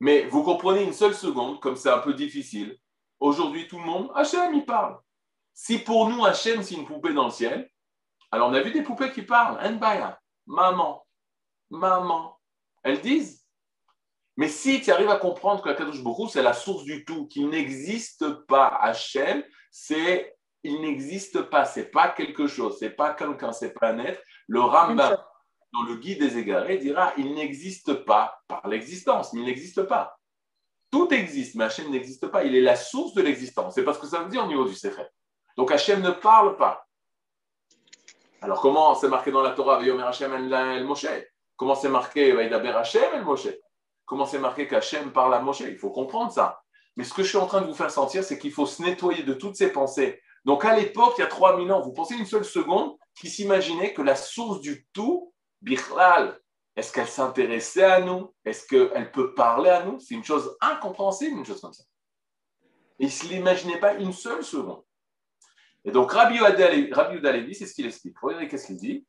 Mais vous comprenez une seule seconde, comme c'est un peu difficile. Aujourd'hui, tout le monde, Hachem, il parle. Si pour nous, Hachem, c'est une poupée dans le ciel, alors on a vu des poupées qui parlent. Nbaya, maman, maman. Elles disent. Mais si tu arrives à comprendre que la Kadosh Baruch c'est la source du tout, qu'il n'existe pas Hachem, c'est il n'existe pas, c'est pas quelque chose, c'est pas quelqu'un, c'est pas un être. Le Rambam, dans le guide des égarés, dira il n'existe pas par l'existence, mais il n'existe pas. Tout existe, mais Hachem n'existe pas. Il est la source de l'existence. C'est parce que ça veut dire au niveau du secret. Donc Hachem ne parle pas. Alors, comment c'est marqué dans la Torah, Yomer Hashem el Moshe? Comment c'est marqué, Vaidaber Hashem el Moshe? Comment c'est marqué qu'Hachem parle à Moshe? Il faut comprendre ça. Mais ce que je suis en train de vous faire sentir, c'est qu'il faut se nettoyer de toutes ces pensées. Donc, à l'époque, il y a 3000 ans, vous pensez une seule seconde qui s'imaginait que la source du tout, Bichlal, est-ce qu'elle s'intéressait à nous? Est-ce qu'elle peut parler à nous? C'est une chose incompréhensible, une chose comme ça. Et il ne se l'imaginait pas une seule seconde. Et donc, Rabbi Yehuda c'est ce qu'il explique. Regardez qu'est-ce qu'il dit?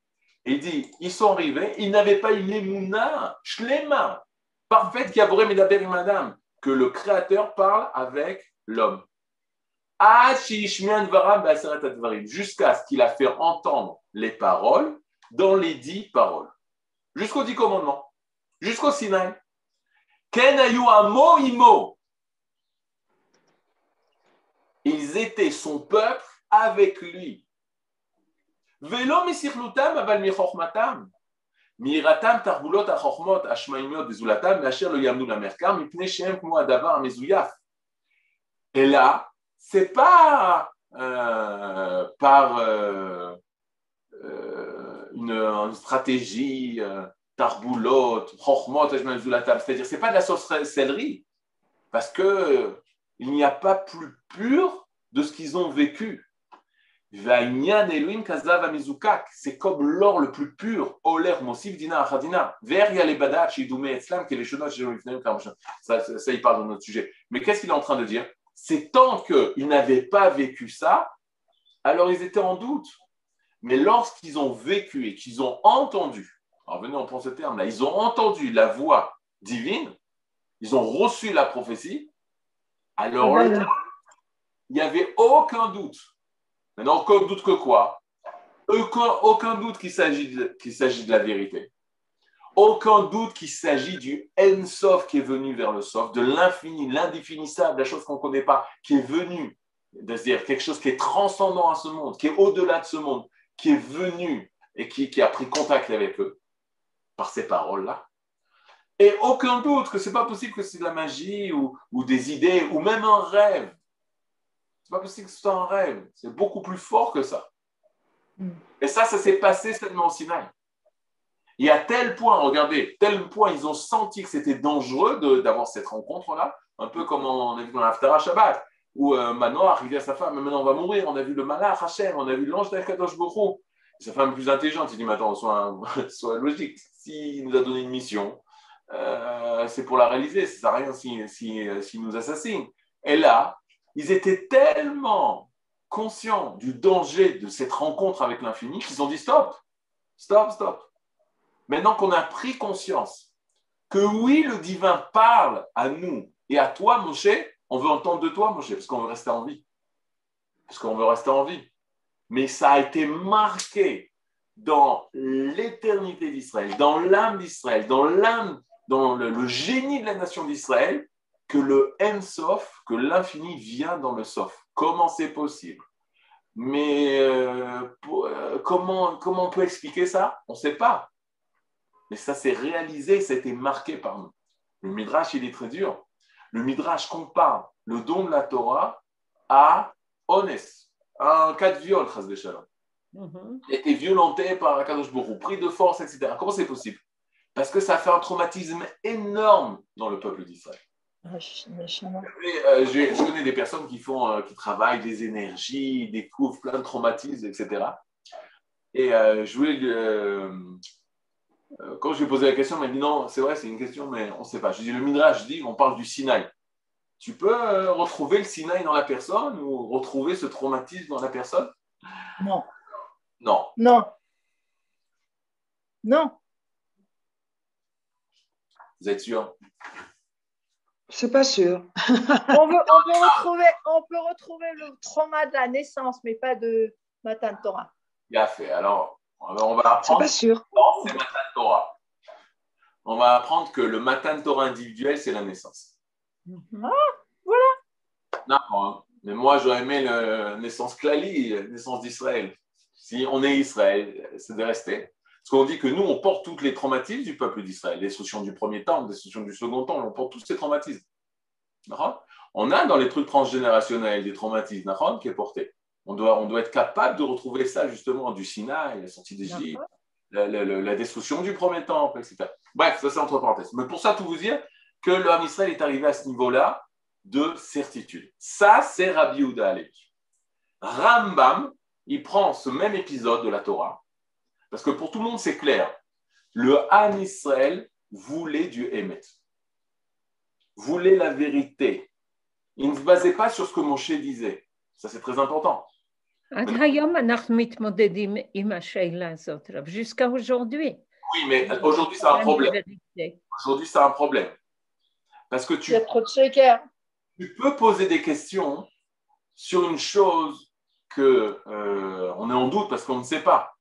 Il dit, ils sont arrivés, ils n'avaient pas une émouna, shlema, parfaite qui a medaber madame, que le Créateur parle avec l'homme. Jusqu'à ce qu'il a fait entendre les paroles dans les dix paroles jusqu'aux dix commandements, jusqu'au Sinaï. Ils étaient son peuple avec lui. Velo. Miratam tarbulot achormot ashmaimiot bezulatam asher lo yamnu la merkar mipne shem kmo adavar mezouyaf. Et là, c'est pas euh, par euh, euh, une, stratégie, euh, tarboulot, c'est-à-dire c'est pas de la sorcellerie, parce que il n'y a pas plus pur de ce qu'ils ont vécu. C'est comme l'or le plus pur. Les Ça, ça, il parle dans notre sujet. Mais qu'est-ce qu'il est en train de dire? C'est tant qu'ils n'avaient pas vécu ça, alors ils étaient en doute. Mais lorsqu'ils ont vécu et qu'ils ont entendu, alors venez, on prend ce terme-là, ils ont entendu la voix divine, ils ont reçu la prophétie, alors là, il n'y avait aucun doute. Maintenant, aucun doute que quoi? Aucun, doute qu'il s'agit de, de la vérité. Aucun doute qu'il s'agit du En-Sof qui est venu vers le Sof, de l'infini, l'indéfinissable, la chose qu'on ne connaît pas, qui est venu, c'est-à-dire quelque chose qui est transcendant à ce monde, qui est au-delà de ce monde, qui est venu et qui, a pris contact avec eux par ces paroles-là. Et aucun doute que ce n'est pas possible que c'est de la magie ou, des idées ou même un rêve. C'est pas possible que ce soit un rêve. C'est beaucoup plus fort que ça. Mm. Et ça, ça s'est passé seulement au Sinaï. Et à tel point, regardez, tel point, ils ont senti que c'était dangereux d'avoir cette rencontre-là, un peu comme on a vu dans l'Aftara Shabbat où euh, Manoah arrivait à sa femme, maintenant on va mourir, on a vu le malach Hachem, on a vu l'ange d'Akadosh. Sa femme plus intelligente, il dit, mais attends, sois, logique, s'il nous a donné une mission, euh, c'est pour la réaliser, ça ne sert à rien s'il si, si, nous assassine. Et là, ils étaient tellement conscients du danger de cette rencontre avec l'infini qu'ils ont dit stop, stop, stop. Maintenant qu'on a pris conscience que oui, le divin parle à nous et à toi, Moshe, on veut entendre de toi, Moshe, parce qu'on veut rester en vie. Parce qu'on veut rester en vie. Mais ça a été marqué dans l'éternité d'Israël, dans l'âme d'Israël, dans l'âme, dans le, génie de la nation d'Israël, que le En-Sof, que l'infini vient dans le Sof. Comment c'est possible? Mais euh, euh, comment, comment on peut expliquer ça? On ne sait pas. Mais ça s'est réalisé, ça a été marqué par nous. Le Midrash, il est très dur le Midrash compare le don de la Torah à Onès, un cas de viol, Chaz Shalom. Mm Il était violenté par Akadosh Borou, pris de force, etc. Comment c'est possible? Parce que ça fait un traumatisme énorme dans le peuple d'Israël. Ah, euh, je, connais des personnes qui font, euh, qui travaillent des énergies, découvrent plein de traumatismes, etc. Et euh, je voulais quand je lui ai posé la question, il m'a dit non, c'est vrai, c'est une question, mais on ne sait pas. Je dis le Midrash dit, on parle du Sinaï. Tu peux euh, retrouver le Sinaï dans la personne ou retrouver ce traumatisme dans la personne? Non. Non. Non. Non. Vous êtes sûr? C'est pas sûr. on, veut, on, retrouver, on peut retrouver le trauma de la naissance, mais pas de Matan Torah. Bien fait. Alors, on va apprendre. Pas sûr. c'est Matan Torah. On va apprendre que le Matan Torah individuel, c'est la naissance. Ah, voilà. Non, hein. mais moi, j'aurais aimé la naissance Klali, la naissance d'Israël. Si on est Israël, c'est de rester. Parce qu'on dit que nous, on porte toutes les traumatismes du peuple d'Israël, les solutions du premier temps, les solutions du second temps, on porte tous ces traumatismes. On a dans les trucs transgénérationnels des traumatismes qui est porté. On doit, on doit être capable de retrouver ça justement du Sinaï, la sortie d'Égypte, la, la, destruction du premier temple, etc. Bref, ça c'est entre parenthèses. Mais pour ça, tout vous dire que l'homme Israël est arrivé à ce niveau-là de certitude. Ça, c'est Rabbi Yehuda Rambam, il prend ce même épisode de la Torah, parce que pour tout le monde, c'est clair. Le Ham Israël voulait du Emet, voulait la vérité. Il ne se basait pas sur ce que Moshe disait. Ça, c'est très important. Jusqu'à aujourd'hui. Oui, mais aujourd'hui, c'est un problème. Aujourd'hui, c'est un problème. Parce que tu, tu peux poser des questions sur une chose que euh, on est en doute parce qu'on ne sait pas,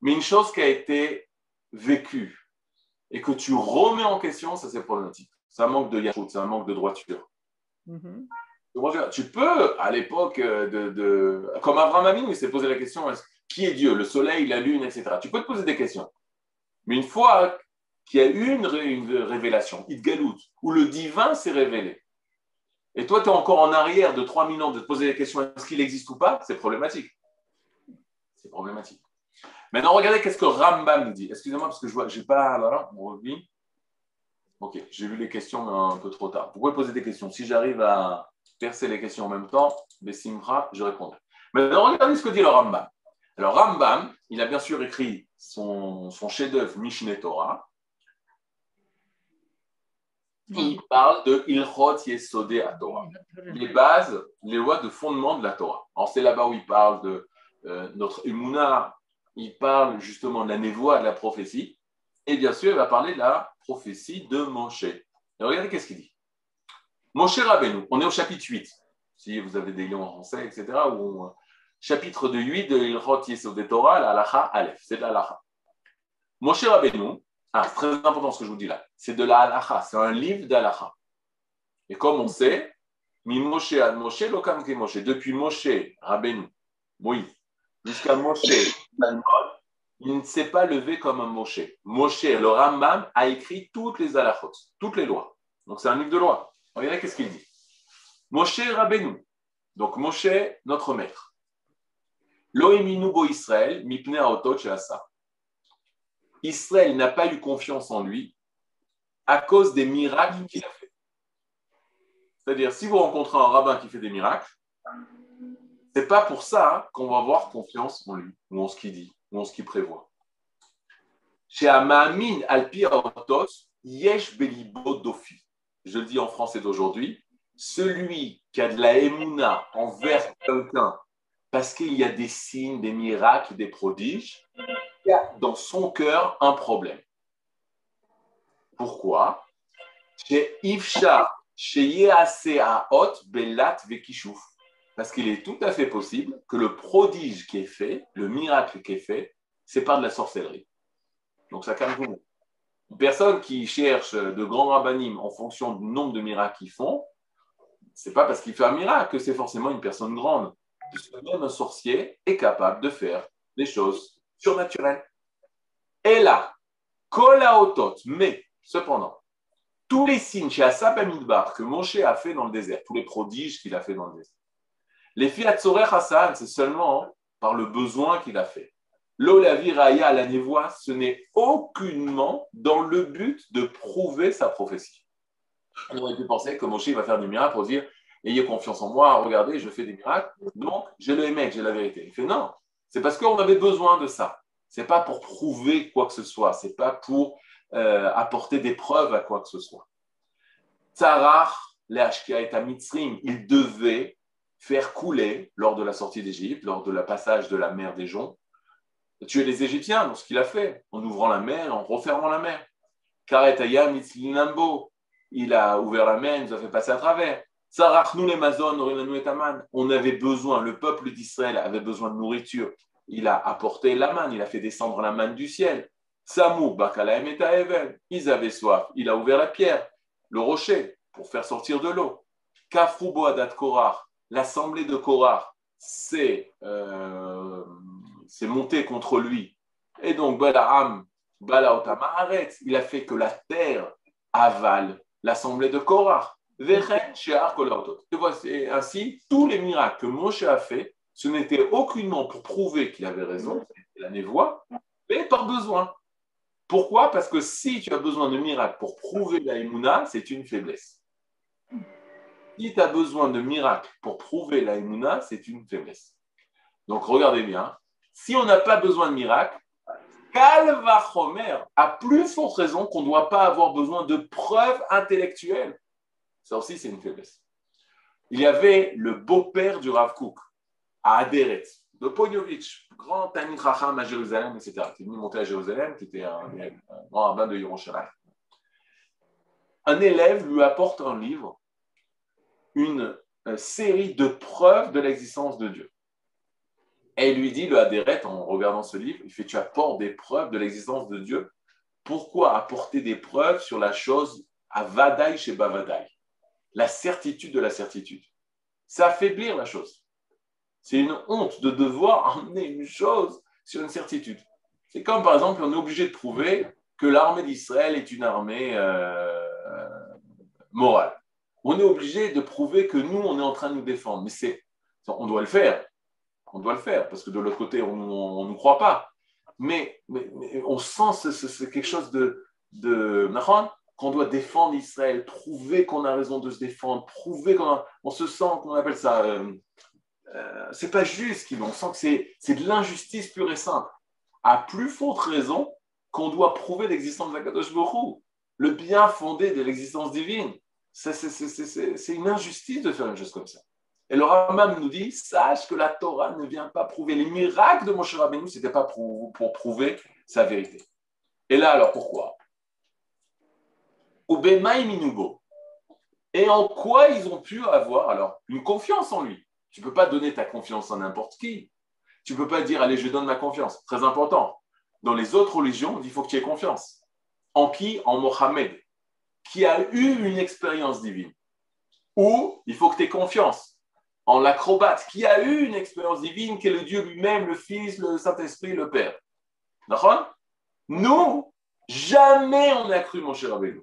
mais une chose qui a été vécue et que tu remets en question, ça c'est problématique. C'est un manque de yachout, c'est un manque de droiture. Mm-hmm. Tu peux, à l'époque, euh, de, comme Abraham Amin, il s'est posé la question qui est Dieu, le soleil, la lune, etc. Tu peux te poser des questions. Mais une fois qu'il y a eu une, une révélation, où le divin s'est révélé, et toi, tu es encore en arrière de 3000 ans de te poser la question est-ce qu'il existe ou pas? C'est problématique. C'est problématique. Maintenant, regardez qu'est-ce que Rambam dit. Excusez-moi parce que je vois, j'ai pas là, on revient. Ok, j'ai vu les questions mais un peu trop tard. Vous pouvez poser des questions? Si j'arrive à percer les questions en même temps, Bessimra, je répondrai. Maintenant, regardez ce que dit le Rambam. Alors, Rambam, il a bien sûr écrit son, son chef-d'œuvre Mishneh Torah, il parle de Ilchot Yesodé à Torah. Les bases, les lois de fondement de la Torah. Alors, c'est là-bas où il parle de euh, notre Imuna, il parle justement de la névoie, de la prophétie. Et bien sûr, il va parler de la prophétie de Moshe. Et regardez qu'est-ce qu'il dit. Moshe Rabbeinu, on est au chapitre 8. Si vous avez des liens en français, etc. Ou, chapitre de 8 de Ilchot Yesodé Torah, la halacha Aleph. C'est de la halacha. Moshe Rabbeinu, ah, c'est très important ce que je vous dis là. C'est de la c'est un livre d'halacha. Et comme on sait, Moshe ad Moshe, lokam ke Moshe. Depuis Moshe, Rabbeinu, Moïse, jusqu'à Moshe, il ne s'est pas levé comme un Moshe. Moshe, le Rambam, a écrit toutes les halachot, toutes les lois. Donc c'est un livre de loi. Regardez qu'est-ce qu'il dit? Moshe Rabbeinu. Donc Moshe, notre maître. Loeminu bo Israël, mipne asa. Israël n'a pas eu confiance en lui à cause des miracles qu'il a fait. C'est-à-dire, si vous rencontrez un rabbin qui fait des miracles, c'est pas pour ça qu'on va avoir confiance en lui, ou en ce qu'il dit, ou en ce qu'il prévoit. Chez Amamin Alpi Yesh Belibo Dofi. Je le dis en français d'aujourd'hui, celui qui a de la émouna envers quelqu'un parce qu'il y a des signes, des miracles, des prodiges, il y a dans son cœur un problème. Pourquoi? Chez Ifsha, chez Belat Vekishouf. Parce qu'il est tout à fait possible que le prodige qui est fait, le miracle qui est fait, c'est pas de la sorcellerie. Donc ça calme tout Une personne qui cherche de grands rabbinim en fonction du nombre de miracles qu'ils font, c'est pas parce qu'il fait un miracle que c'est forcément une personne grande. Puisque même un sorcier est capable de faire des choses surnaturel. Et là, Kolaotot, mais cependant, tous les signes chez Asap Amidbar que Moshe a fait dans le désert, tous les prodiges qu'il a fait dans le désert, les filles Hassan, c'est seulement par le besoin qu'il a fait. L'Olavi Raya, la névoie, ce n'est aucunement dans le but de prouver sa prophétie. On aurait pu penser que Moshe va faire des miracles pour dire Ayez confiance en moi, regardez, je fais des miracles, donc j'ai le mec, j'ai la vérité. Il fait Non, c'est parce qu'on avait besoin de ça. C'est pas pour prouver quoi que ce soit. C'est pas pour euh, apporter des preuves à quoi que ce soit. Tsarar, et Mitzrim, il devait faire couler lors de la sortie d'Égypte, lors de la passage de la mer des joncs, tuer les Égyptiens dans ce qu'il a fait, en ouvrant la mer, en refermant la mer. Karetaya il a ouvert la mer, il nous a fait passer à travers. On avait besoin, le peuple d'Israël avait besoin de nourriture. Il a apporté la manne, il a fait descendre la manne du ciel. Samou, Bakalaem ils avaient soif. Il a ouvert la pierre, le rocher, pour faire sortir de l'eau. Kafrubo Adat l'assemblée de Korar, c'est euh, monté contre lui. Et donc, Balaam, il a fait que la terre avale l'assemblée de Korar. Et voici ainsi tous les miracles que Moshe a fait ce n'était aucunement pour prouver qu'il avait raison, la névoie, mais par besoin. Pourquoi? Parce que si tu as besoin de miracles pour prouver la Emouna, c'est une faiblesse. Si tu as besoin de miracles pour prouver la Emouna, c'est une faiblesse. Donc regardez bien, si on n'a pas besoin de miracles, Calvachomer a plus forte raison qu'on ne doit pas avoir besoin de preuves intellectuelles. Ça aussi, c'est une faiblesse. Il y avait le beau-père du Rav Kook à Aderet, de Ponyovitch, grand Tanit Racham à Jérusalem, etc., qui est venu monter à Jérusalem, qui était un, grand rabbin de Yerushalayim. Un élève lui apporte un livre, une, une série de preuves de l'existence de Dieu. Et il lui dit, le Adéret, en regardant ce livre, il fait Tu apportes des preuves de l'existence de Dieu. Pourquoi apporter des preuves sur la chose à Vadaï chez Bavadaï? La certitude de la certitude. Ça affaiblir la chose. C'est une honte de devoir emmener une chose sur une certitude. C'est comme par exemple, on est obligé de prouver que l'armée d'Israël est une armée euh, morale. On est obligé de prouver que nous, on est en train de nous défendre. Mais c'est, on doit le faire on doit le faire, parce que de l'autre côté, on ne nous croit pas. Mais, on sent c'est quelque chose de, de qu'on doit défendre Israël, prouver qu'on a raison de se défendre, prouver qu'on on se sent, qu'on appelle ça, euh, euh, c'est pas juste, on sent que c'est de l'injustice pure et simple. À plus forte raison qu'on doit prouver l'existence de la Kadosh le bien fondé de l'existence divine. C'est une injustice de faire une chose comme ça. Et le Rambam nous dit, sache que la Torah ne vient pas prouver les miracles de Moshe Rabbeinu, ce n'était pas pour, prouver sa vérité. Et là, alors pourquoi? Et en quoi ils ont pu avoir alors une confiance en lui? Tu ne peux pas donner ta confiance en n'importe qui. Tu ne peux pas dire, allez, je donne ma confiance. Très important. Dans les autres religions, il faut que tu aies confiance. En qui? En Mohammed, qui a eu une expérience divine. Ou il faut que tu aies confiance en l'acrobate, qui a eu une expérience divine, qui est le Dieu lui-même, le Fils, le Saint-Esprit, le Père. Nous, jamais on n'a cru mon cher Rabbeinu.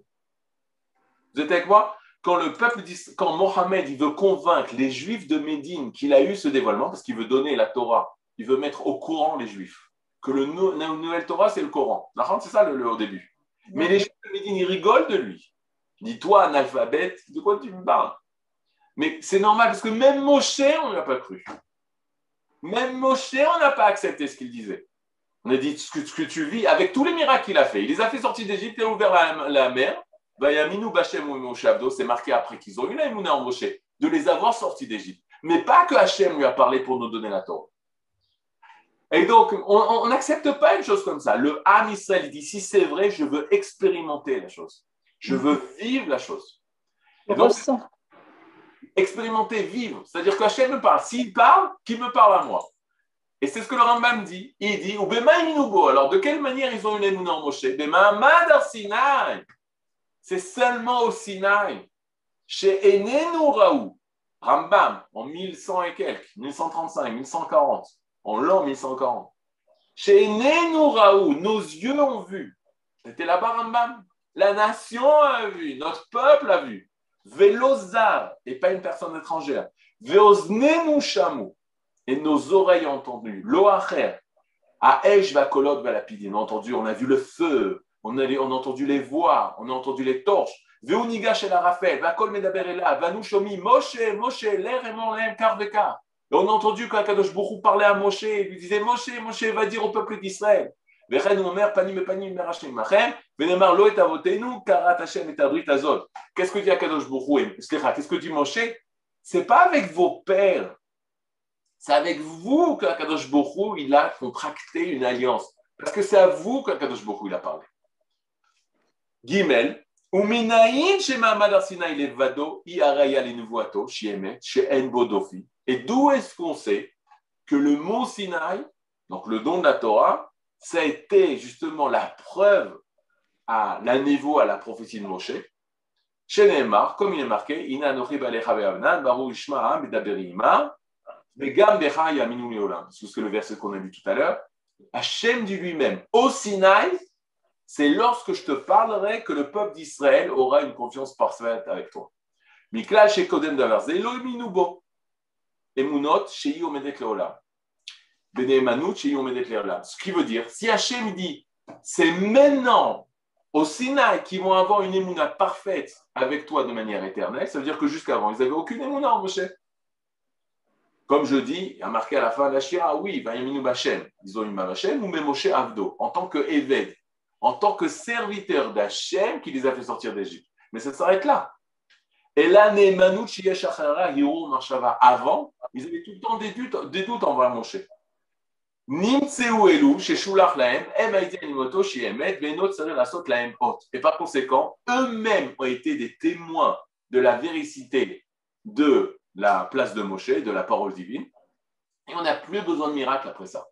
Vous êtes avec moi? Quand le peuple quand Mohamed il veut convaincre les Juifs de Médine qu'il a eu ce dévoilement, parce qu'il veut donner la Torah, il veut mettre au courant les Juifs, que le nouvelle Torah c'est le Coran. C'est ça le, au début. Mais les Juifs de Médine ils rigolent de lui. Dis-toi analphabète, de quoi tu me parles? Mais c'est normal parce que même Moshe, on n'a pas cru. Même Moshe, on n'a pas accepté ce qu'il disait. On a dit ce que, ce que, tu vis avec tous les miracles qu'il a fait. Il les a fait sortir d'Égypte, a ouvert la, la mer. Vayaminu Bachem ou c'est marqué après qu'ils ont eu la en Moshe, de les avoir sortis d'Égypte. Mais pas que Hachem lui a parlé pour nous donner la Torah. Et donc, on n'accepte pas une chose comme ça. Le Ham Israël dit si c'est vrai, je veux expérimenter la chose. Je veux vivre la chose. Et donc, expérimenter, vivre. C'est-à-dire que Hachem me parle. S'il parle, qu'il me parle à moi. Et c'est ce que le Rambam dit. Il dit, alors de quelle manière ils ont une émouna en Moshe? Sinai. C'est seulement au Sinaï. Chez Enenu Raou. Rambam, en 1100 et quelques, 1135, 1140, en l'an 1140. Chez Enenu Raou, nos yeux ont vu. C'était là-bas Rambam. La nation a vu, notre peuple a vu. Velozar, et pas une personne étrangère. Veoznenu et nos oreilles ont entendu. Loacher, à Esh va kolot on a entendu, on a vu le feu, on a, on a entendu les voix, on a entendu les torches. Veuniga shel Arafel, va kol medaberela, va nous shomi, Moshe, Moshe, l'air et mon l'air, quart de quart. Et on a entendu quand Kadosh Bourou parlait à Moshe, il lui disait Moshe, Moshe, va dire au peuple d'Israël. Qu'est-ce que dit Akadosh Baruch Qu'est-ce que dit Moshe? C'est pas avec vos pères, c'est avec vous qu'Akadosh il a contracté une alliance. Parce que c'est à vous qu'Akadosh il a parlé. Gimel, et d'où est-ce qu'on sait que le mot Sinaï, donc le don de la Torah, ça a été justement la preuve à la niveau à la prophétie de Moshe. Chez Neymar, comme il est marqué, baru yaminu. C'est ce le verset qu'on a lu tout à l'heure. Hachem dit lui-même, au Sinaï, c'est lorsque je te parlerai que le peuple d'Israël aura une confiance parfaite avec toi. Miklal chez Kodem Davar, emunot shei omedet leolam. Ce qui veut dire, si Hachem dit, c'est maintenant au Sinaï qu'ils vont avoir une émouna parfaite avec toi de manière éternelle, ça veut dire que jusqu'avant, ils n'avaient aucune émouna en Moshe. Comme je dis, il y a marqué à la fin de la Shira, oui, Vayaminu Bachem, ils ont eu Bachem ou Moshe Avdo, en tant que Eved, en tant que serviteur d'Hachem qui les a fait sortir d'Égypte. Mais ça s'arrête là. Et là, Avant, ils avaient tout le temps des doutes, des doutes envers Moshe. Et par conséquent, eux-mêmes ont été des témoins de la véracité de la place de Moshe, de la parole divine. Et on n'a plus besoin de miracle après ça.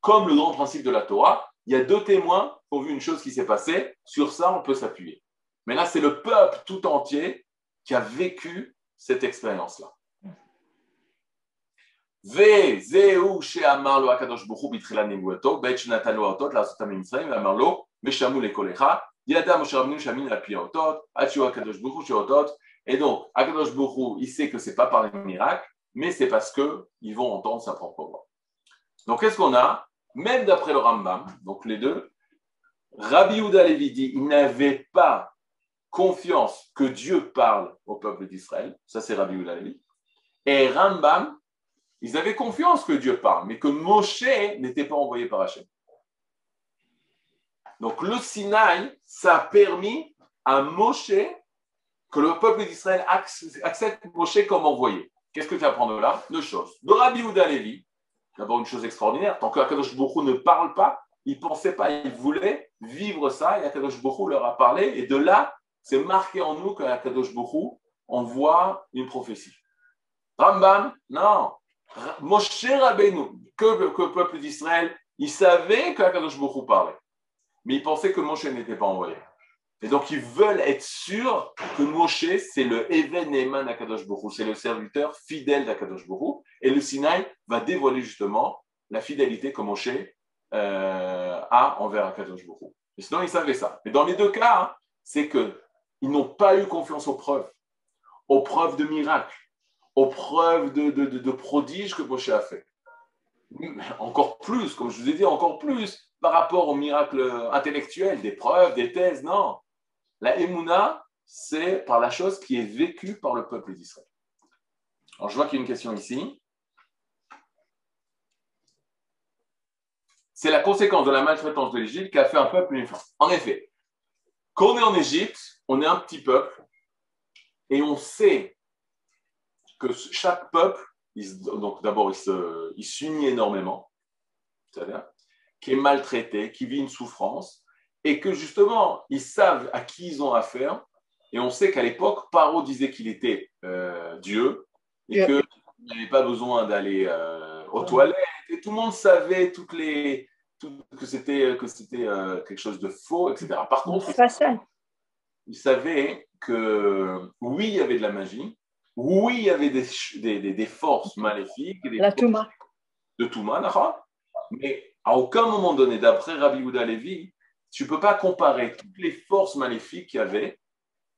Comme le grand principe de la Torah, il y a deux témoins qui ont vu une chose qui s'est passée. Sur ça, on peut s'appuyer. Mais là, c'est le peuple tout entier qui a vécu cette expérience-là. Et donc, Akadosh Bourou, il sait que c'est pas par les miracles, mais c'est parce que ils vont entendre sa propre voix. Donc, qu'est-ce qu'on a? Même d'après le Rambam, donc les deux, Rabbi Ouda il n'avait pas confiance que Dieu parle au peuple d'Israël, ça c'est Rabbi Yehuda Levi, et Rambam ils avaient confiance que Dieu parle, mais que Moshe n'était pas envoyé par Hachem. Donc le Sinaï, ça a permis à Moshe que le peuple d'Israël accepte Moshe comme envoyé. Qu'est-ce que tu apprends de là? Deux choses. De Rabbi Ouda Levi, d'abord une chose extraordinaire, tant que Akadosh Bokhu ne parle pas, il ne pensait pas, il voulait vivre ça, et Akadosh Bokhu leur a parlé, et de là, c'est marqué en nous qu'Akadosh Bokhu envoie une prophétie. Rambam, non, Moshe Rabbeinu, que, que le peuple d'Israël, il savait qu'Akadosh Baruch parlait, mais il pensait que Moshe n'était pas envoyé. Et donc, ils veulent être sûrs que Moshe, c'est le Even d'Akadosh Baruch c'est le serviteur fidèle d'Akadosh Baruch et le Sinaï va dévoiler justement la fidélité que Moshe euh, a envers Akadosh Baruch Et sinon, ils savaient ça. Mais dans les deux cas, hein, c'est qu'ils n'ont pas eu confiance aux preuves, aux preuves de miracles aux preuves de, de, de, prodiges que Moshe a fait. Encore plus, comme je vous ai dit, encore plus par rapport aux miracles intellectuels, des preuves, des thèses, non. La Emouna, c'est par la chose qui est vécue par le peuple d'Israël. Alors, je vois qu'il y a une question ici. C'est la conséquence de la maltraitance de l'Égypte qui a fait un peuple uniforme. En effet, quand on est en Égypte, on est un petit peuple et on sait que chaque peuple, donc d'abord, il s'unit énormément, c'est-à-dire qui est maltraité, qui vit une souffrance, et que justement, ils savent à qui ils ont affaire. Et on sait qu'à l'époque, Paro disait qu'il était euh, Dieu, et qu'il n'avait pas besoin d'aller euh, aux toilettes, et tout le monde savait toutes les, que c'était que c'était euh, quelque chose de faux, etc. Par contre, il savait que oui, il y avait de la magie, oui, il y avait des, des, forces maléfiques. Des La Touma. De Touma, mais à aucun moment donné, d'après Rabbi Houda Levi, tu ne peux pas comparer toutes les forces maléfiques qu'il y avait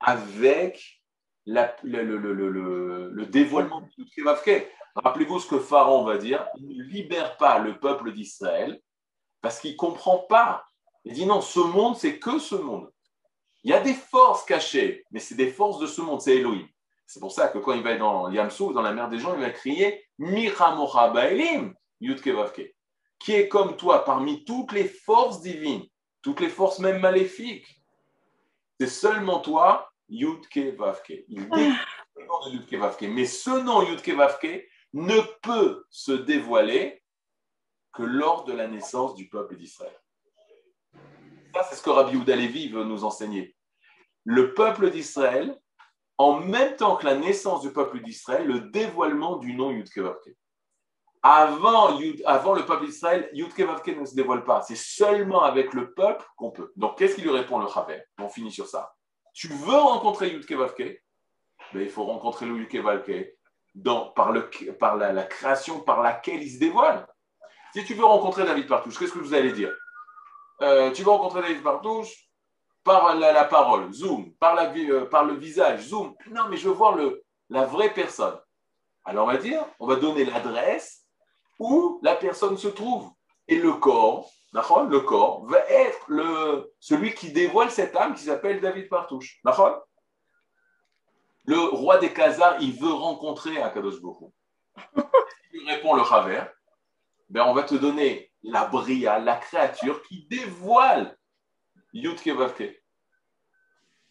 avec la, le, le, le, le, dévoilement de Kevavke. Rappelez-vous ce que Pharaon va dire il ne libère pas le peuple d'Israël parce qu'il ne comprend pas. Il dit non, ce monde, c'est que ce monde. Il y a des forces cachées, mais c'est des forces de ce monde, c'est Elohim. C'est pour ça que quand il va dans Yamsou, dans la mer des gens, il va crier Miramocha Baelim Yudkevavke, qui est comme toi parmi toutes les forces divines, toutes les forces même maléfiques. C'est seulement toi, Yudkevavke. Il dit le nom de Yudkevavke. Mais ce nom Yudkevavke ne peut se dévoiler que lors de la naissance du peuple d'Israël. Ça, c'est ce que Rabbi Levi veut nous enseigner. Le peuple d'Israël en même temps que la naissance du peuple d'Israël, le dévoilement du nom Yudkevavke. Avant, avant le peuple d'Israël, Yudkevavke ne se dévoile pas. C'est seulement avec le peuple qu'on peut. Donc, qu'est-ce qu'il lui répond le Chaver? On finit sur ça. Tu veux rencontrer Yudkevavke ben, Il faut rencontrer le Yudkevavke par, le, par la, création par laquelle il se dévoile. Si tu veux rencontrer David Partouche, qu'est-ce que vous allez dire? Euh, Tu veux rencontrer David Partouche par la, parole, zoom, par, la, euh, par le visage, zoom. Non, mais je veux voir le, la vraie personne. Alors on va dire, on va donner l'adresse où la personne se trouve. Et le corps, le corps va être le, celui qui dévoile cette âme qui s'appelle David Partouche. Le roi des Khazars, il veut rencontrer Akadosh Boko. Il répond le Chaver, ben on va te donner la bria, la créature qui dévoile Yudke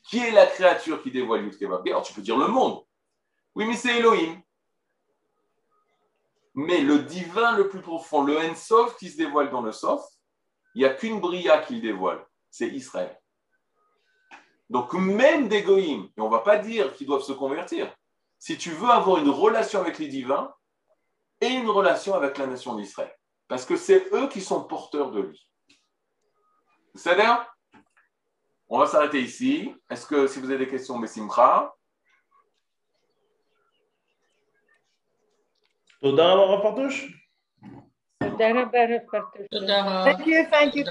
Qui est la créature qui dévoile Yudke Alors tu peux dire le monde. Oui, mais c'est Elohim. Mais le divin le plus profond, le Ensof qui se dévoile dans le Sof, il n'y a qu'une bria qui le dévoile, c'est Israël. Donc même des goïms, et on ne va pas dire qu'ils doivent se convertir, si tu veux avoir une relation avec les divins et une relation avec la nation d'Israël, parce que c'est eux qui sont porteurs de lui. C'est-à-dire, on va s'arrêter ici. Est-ce que si vous avez des questions, Bessimcha Toda Rav Fartouche? Toda Rav Fartouche euh. Thank you, thank you,